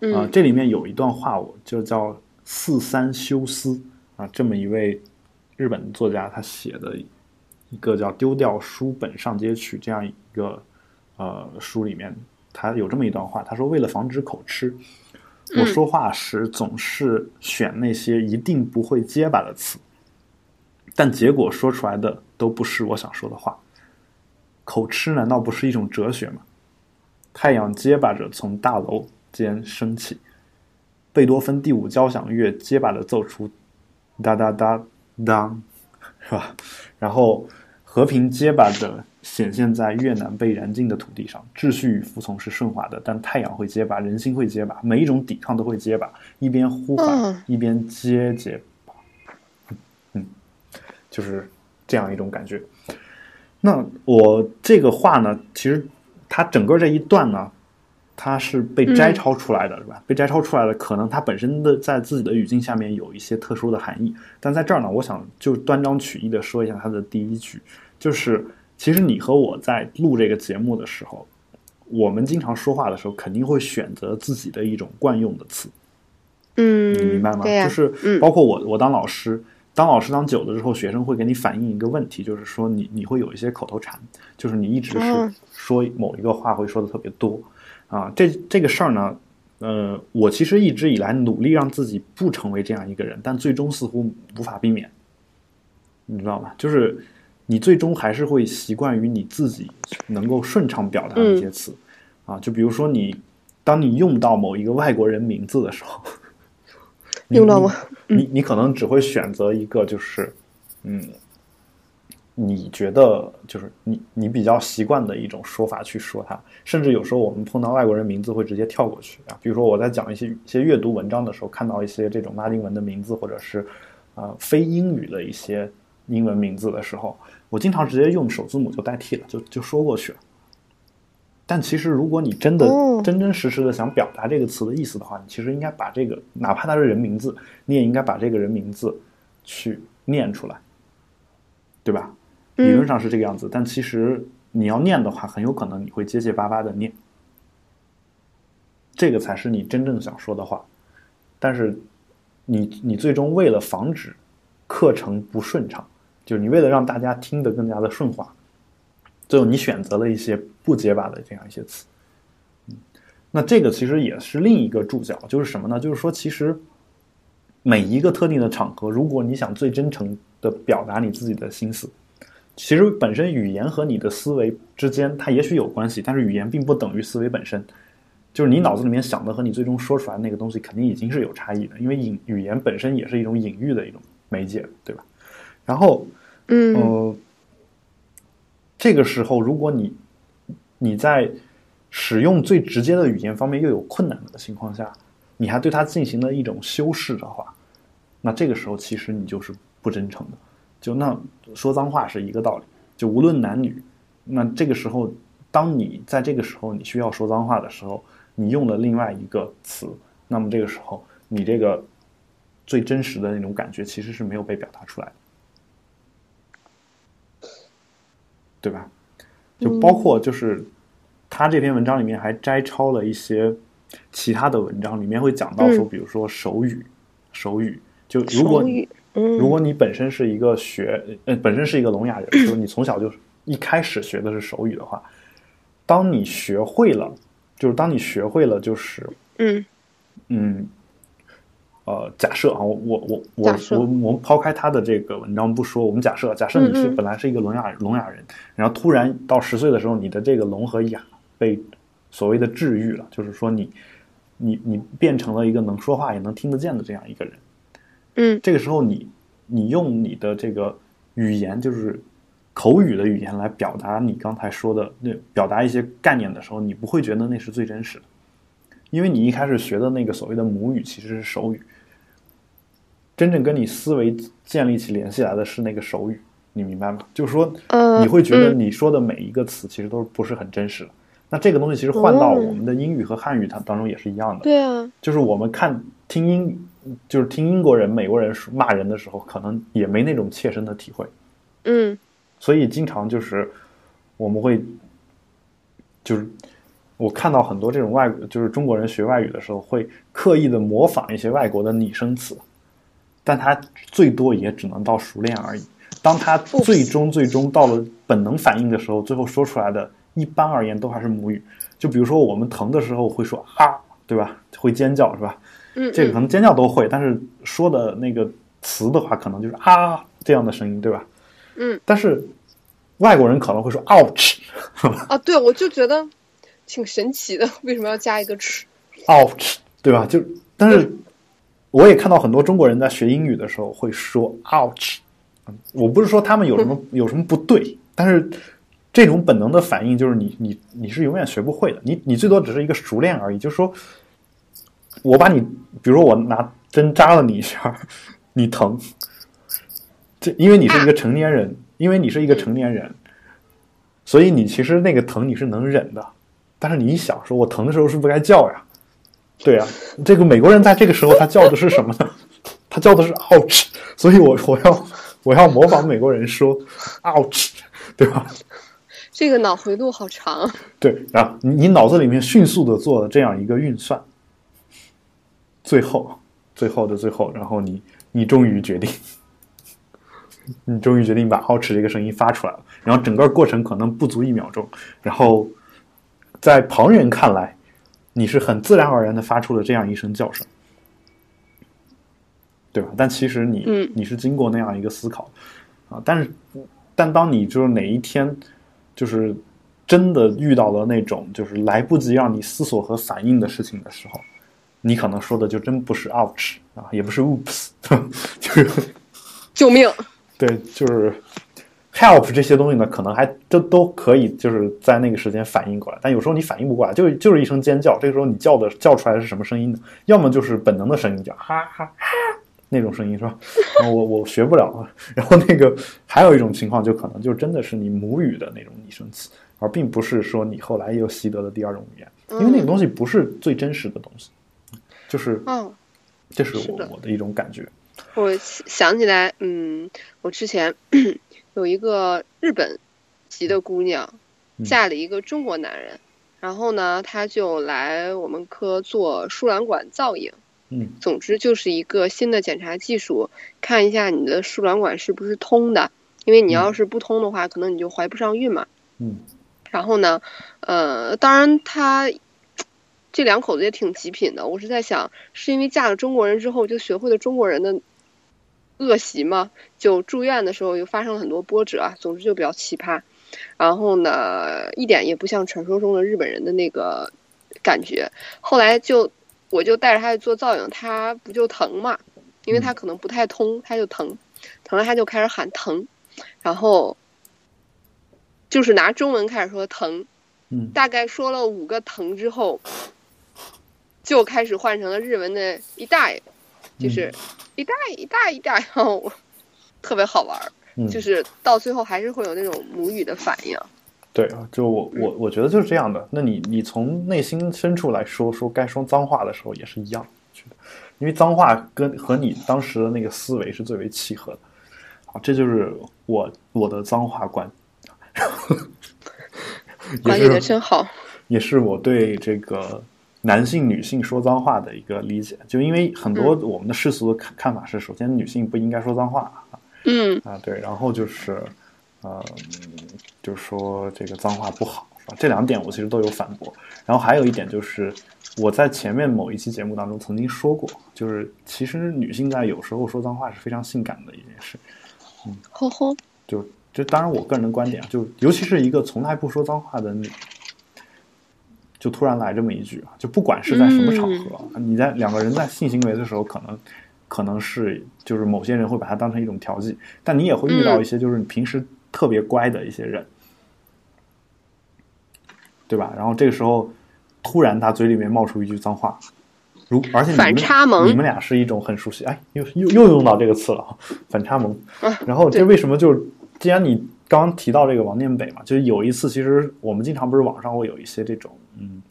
啊、嗯这里面有一段话，我就叫四三修斯啊，这么一位日本作家他写的一个叫《丢掉书本上街去》这样一个呃书里面，他有这么一段话，他说：“为了防止口吃，我嗯说话时总是选那些一定不会结巴的词。”但结果说出来的都不是我想说的话。口吃难道不是一种哲学吗？太阳结巴着从大楼间升起，贝多芬第五交响乐结巴的奏出哒哒哒当，是吧？然后和平结巴的显现在越南被燃尽的土地上。秩序与服从是顺滑的，但太阳会结巴，人心会结巴，每一种抵抗都会结巴，一边呼喊、嗯一边结结巴，嗯，就是这样一种感觉。那我这个话呢，其实它整个这一段呢，它是被摘抄出来的，是吧？被摘抄出来的，可能它本身的在自己的语境下面有一些特殊的含义，但在这儿呢，我想就断章取义的说一下它的第一句，就是其实你和我在录这个节目的时候，我们经常说话的时候，肯定会选择自己的一种惯用的词，嗯，你明白吗？就是嗯。包括我，我当老师，当老师当久了之后，学生会给你反映一个问题，就是说你你会有一些口头禅，就是你一直是嗯说某一个话会说的特别多啊。这这个事儿呢，呃，我其实一直以来努力让自己不成为这样一个人，但最终似乎无法避免，你知道吗？就是你最终还是会习惯于你自己能够顺畅表达的一些词、啊，就比如说你当你用到某一个外国人名字的时候。用到吗？你你可能只会选择一个，就是，嗯，你觉得就是你你比较习惯的一种说法去说它，甚至有时候我们碰到外国人名字会直接跳过去啊。比如说我在讲一些一些阅读文章的时候，看到一些这种拉丁文的名字，或者是啊、呃非英语的一些英文名字的时候，我经常直接用首字母就代替了，就就说过去了。但其实，如果你真的哦真真实实的想表达这个词的意思的话，你其实应该把这个，哪怕它是人名字，你也应该把这个人名字去念出来，对吧？嗯理论上是这个样子，但其实你要念的话，很有可能你会结结巴巴的念，这个才是你真正想说的话。但是你你最终为了防止课程不顺畅，就是你为了让大家听得更加的顺滑，最后你选择了一些不结巴的这样一些词。嗯，那这个其实也是另一个注脚，就是什么呢？就是说，其实每一个特定的场合，如果你想最真诚的表达你自己的心思，其实本身语言和你的思维之间，它也许有关系，但是语言并不等于思维本身。就是你脑子里面想的和你最终说出来的那个东西，肯定已经是有差异的，因为隐语言本身也是一种隐喻的一种媒介，对吧？然后，嗯呃，这个时候，如果你你在使用最直接的语言方面又有困难的情况下，你还对它进行了一种修饰的话，那这个时候其实你就是不真诚的。就那说脏话是一个道理，就无论男女，那这个时候，当你在这个时候你需要说脏话的时候，你用了另外一个词，那么这个时候你这个最真实的那种感觉其实是没有被表达出来的。对吧？就包括就是他这篇文章里面还摘抄了一些其他的文章，里面会讲到说，嗯比如说手语，手语就如果手语嗯。如果你本身是一个学呃本身是一个聋哑人，就是你从小就一开始学的是手语的话，当你学会了，就是当你学会了，就是嗯。嗯，呃，假设啊，我我我我我我们抛开他的这个文章不说，我们假设，假设你是本来是一个聋哑聋哑人，然后突然到十岁的时候，你的这个聋和哑被所谓的治愈了，就是说你你你变成了一个能说话也能听得见的这样一个人。嗯这个时候你你用你的这个语言，就是口语的语言来表达你刚才说的那表达一些概念的时候，你不会觉得那是最真实的，因为你一开始学的那个所谓的母语其实是手语，真正跟你思维建立起联系来的是那个手语，你明白吗？就是说，呃你会觉得嗯你说的每一个词其实都不是很真实的。那这个东西其实换到哦我们的英语和汉语它当中也是一样的。对啊，就是我们看听英，就是听英国人、美国人说骂人的时候，可能也没那种切身的体会，嗯所以经常就是我们会，就是我看到很多这种外国，就是中国人学外语的时候，会刻意的模仿一些外国的拟声词，但他最多也只能到熟练而已。当他最终最终到了本能反应的时候，最后说出来的，一般而言都还是母语。就比如说我们疼的时候会说啊，对吧？会尖叫是吧？嗯，这个可能尖叫都会，但是说的那个词的话，可能就是啊这样的声音，对吧？嗯，但是外国人可能会说 ouch 啊，对，我就觉得挺神奇的，为什么要加一个 ch？ouch，对吧？就但是我也看到很多中国人在学英语的时候会说 ouch，嗯我不是说他们有什么有什么不对，但是这种本能的反应就是你你你是永远学不会的，你你最多只是一个熟练而已。就是说，我把你，比如说我拿针扎了你一下，你疼，这因为你是一个成年人，因为你是一个成年人，所以你其实那个疼你是能忍的。但是你一想，说我疼的时候是不是该叫呀？对呀、这个美国人在这个时候他叫的是什么呢？他叫的是 ouch，所以我我要我要模仿美国人说 ouch，对吧？这个脑回路好长。对，然后你你脑子里面迅速的做了这样一个运算，最后最后的最后，然后你你终于决定，你终于决定 把 ouch 这个声音发出来了，然后整个过程可能不足一秒钟，然后在旁人看来，你是很自然而然的发出了这样一声叫声，对吧？但其实你、嗯你是经过那样一个思考啊，但是但当你就是哪一天就是真的遇到了那种就是来不及让你思索和反应的事情的时候，你可能说的就真不是 ouch 啊，也不是 oops，就是 救命！对，就是 help 这些东西呢，可能还都都可以，就是在那个时间反应过来。但有时候你反应不过来，就就是一声尖叫，这个时候你叫的叫出来是什么声音呢？要么就是本能的声音，叫哈哈哈那种声音是吧？然后我我学不了。然后那个还有一种情况，就可能就真的是你母语的那种拟声词，而并不是说你后来又习得的第二种语言，因为那个东西不是最真实的东西。就是，嗯，这是我我的一种感觉。我想起来，嗯，我之前 有一个日本籍的姑娘，嗯嫁了一个中国男人，然后呢，她就来我们科做输卵管造影。嗯总之就是一个新的检查技术，看一下你的输卵管是不是通的，因为你要是不通的话，可能你就怀不上孕嘛。嗯然后呢，呃，当然他这两口子也挺极品的。我是在想，是因为嫁了中国人之后就学会了中国人的恶习吗？就住院的时候又发生了很多波折啊，总之就比较奇葩。然后呢，一点也不像传说中的日本人的那个感觉。后来就我就带着他去做造影，他不就疼嘛？因为他可能不太通，他就疼，疼了他就开始喊疼，然后就是拿中文开始说疼，嗯大概说了五个疼之后，就开始换成了日文的一大爷，就是一大爷一大爷一大爷，然后 特别好玩儿，嗯，就是到最后还是会有那种母语的反应。对啊，就我我我觉得就是这样的。那你你从内心深处来说，说该说脏话的时候也是一样，因为脏话跟和你当时的那个思维是最为契合的。啊，这就是我我的脏话观，也管理的是真好。也是我对这个男性女性说脏话的一个理解。就因为很多我们的世俗的看看法是，首先女性不应该说脏话啊，嗯啊，对，然后就是，呃，嗯就是说这个脏话不好，这两点我其实都有反驳。然后还有一点就是，我在前面某一期节目当中曾经说过，就是其实女性在有时候说脏话是非常性感的一件事。嗯，呵呵，就这当然我个人的观点，就尤其是一个从来不说脏话的女，就突然来这么一句啊，就不管是在什么场合，啊你在两个人在性行为的时候，可能可能是就是某些人会把它当成一种调剂，但你也会遇到一些就是你平时特别乖的一些人，对吧？然后这个时候突然他嘴里面冒出一句脏话。如而且你们反差萌你们俩是一种很熟悉，哎，又又又用到这个词了，反差萌。啊然后这为什么就是，既然你刚刚提到这个王念北嘛，就是有一次，其实我们经常不是网上会有一些这种嗯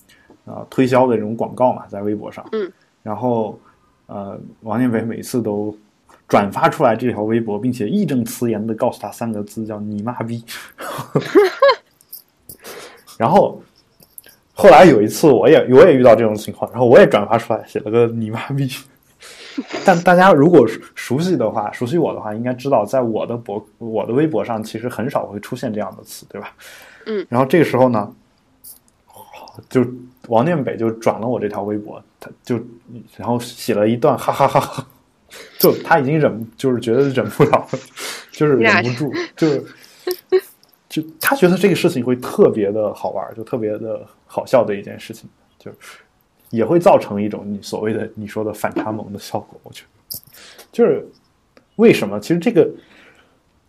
啊、推销的这种广告嘛，在微博上，嗯，然后呃王念北每次都转发出来这条微博，并且义正辞严的告诉他三个字叫“你妈逼”，然后。后来有一次，我也我也遇到这种情况，然后我也转发出来，写了个“你妈逼”。但大家如果熟熟悉的话，熟悉我的话，应该知道，在我的博我的微博上，其实很少会出现这样的词，对吧？嗯。然后这个时候呢，就王念北就转了我这条微博，他就然后写了一段哈哈哈哈，就他已经忍就是觉得忍不了了，就是忍不住，就是就他觉得这个事情会特别的好玩，就特别的好笑的一件事情，就也会造成一种你所谓的你说的反差萌的效果。我觉得就是为什么？其实这个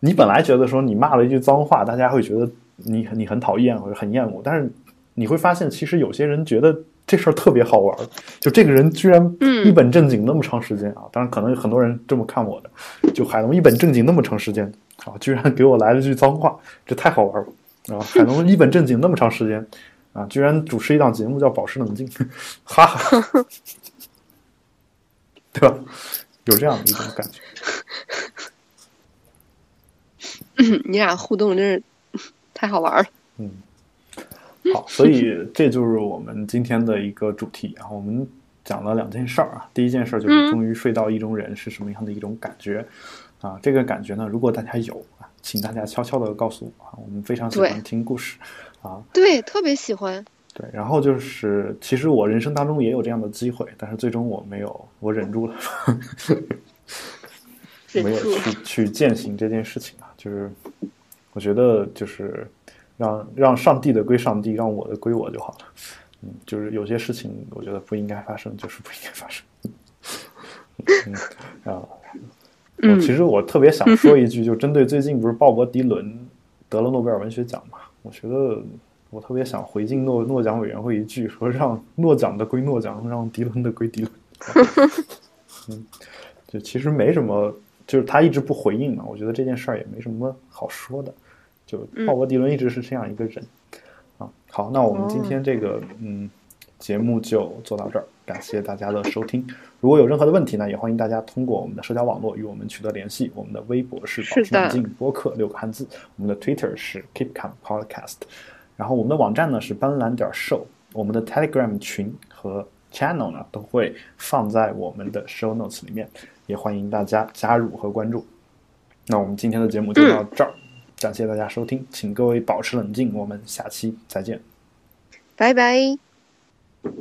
你本来觉得说你骂了一句脏话，大家会觉得你你很讨厌或者很厌恶，但是你会发现，其实有些人觉得这事儿特别好玩，就这个人居然嗯一本正经那么长时间啊！当然，可能有很多人这么看我的，就海龙一本正经那么长时间啊，居然给我来了句脏话，这太好玩了啊！海龙一本正经那么长时间啊，居然主持一档节目叫《保持冷静》，哈哈，对吧？有这样的一种感觉。你俩互动真是太好玩了。嗯，好，所以这就是我们今天的一个主题啊。我们讲了两件事儿啊。第一件事儿就是嗯终于睡到意中人是什么样的一种感觉、啊？这个感觉呢，如果大家有啊，请大家悄悄的告诉我啊。我们非常喜欢听故事啊。对，特别喜欢。对，然后就是，其实我人生当中也有这样的机会，但是最终我没有，我忍住了，没有去去践行这件事情啊。就是我觉得，就是让让上帝的归上帝，让我的归我就好了。嗯，就是有些事情，我觉得不应该发生，就是不应该发生。嗯啊，我嗯其实我特别想说一句，就针对最近不是鲍勃迪伦得了诺贝尔文学奖嘛，我觉得我特别想回敬诺诺奖委员会一句，说让诺奖的归诺奖，让迪伦的归迪伦。嗯，就其实没什么，就是他一直不回应嘛，我觉得这件事儿也没什么好说的。就鲍勃迪伦一直是这样一个人、啊。好，那我们今天这个嗯节目就做到这儿，感谢大家的收听。如果有任何的问题呢，也欢迎大家通过我们的社交网络与我们取得联系。我们的微博是保持冷静播客六个汉字，我们的 Twitter 是 KeepCalm Podcast，然后我们的网站呢是斑斓点 show，我们的 Telegram 群和 Channel 呢都会放在我们的 Show Notes 里面，也欢迎大家加入和关注。那我们今天的节目就到这儿，感谢大家收听，请各位保持冷静，我们下期再见。拜拜。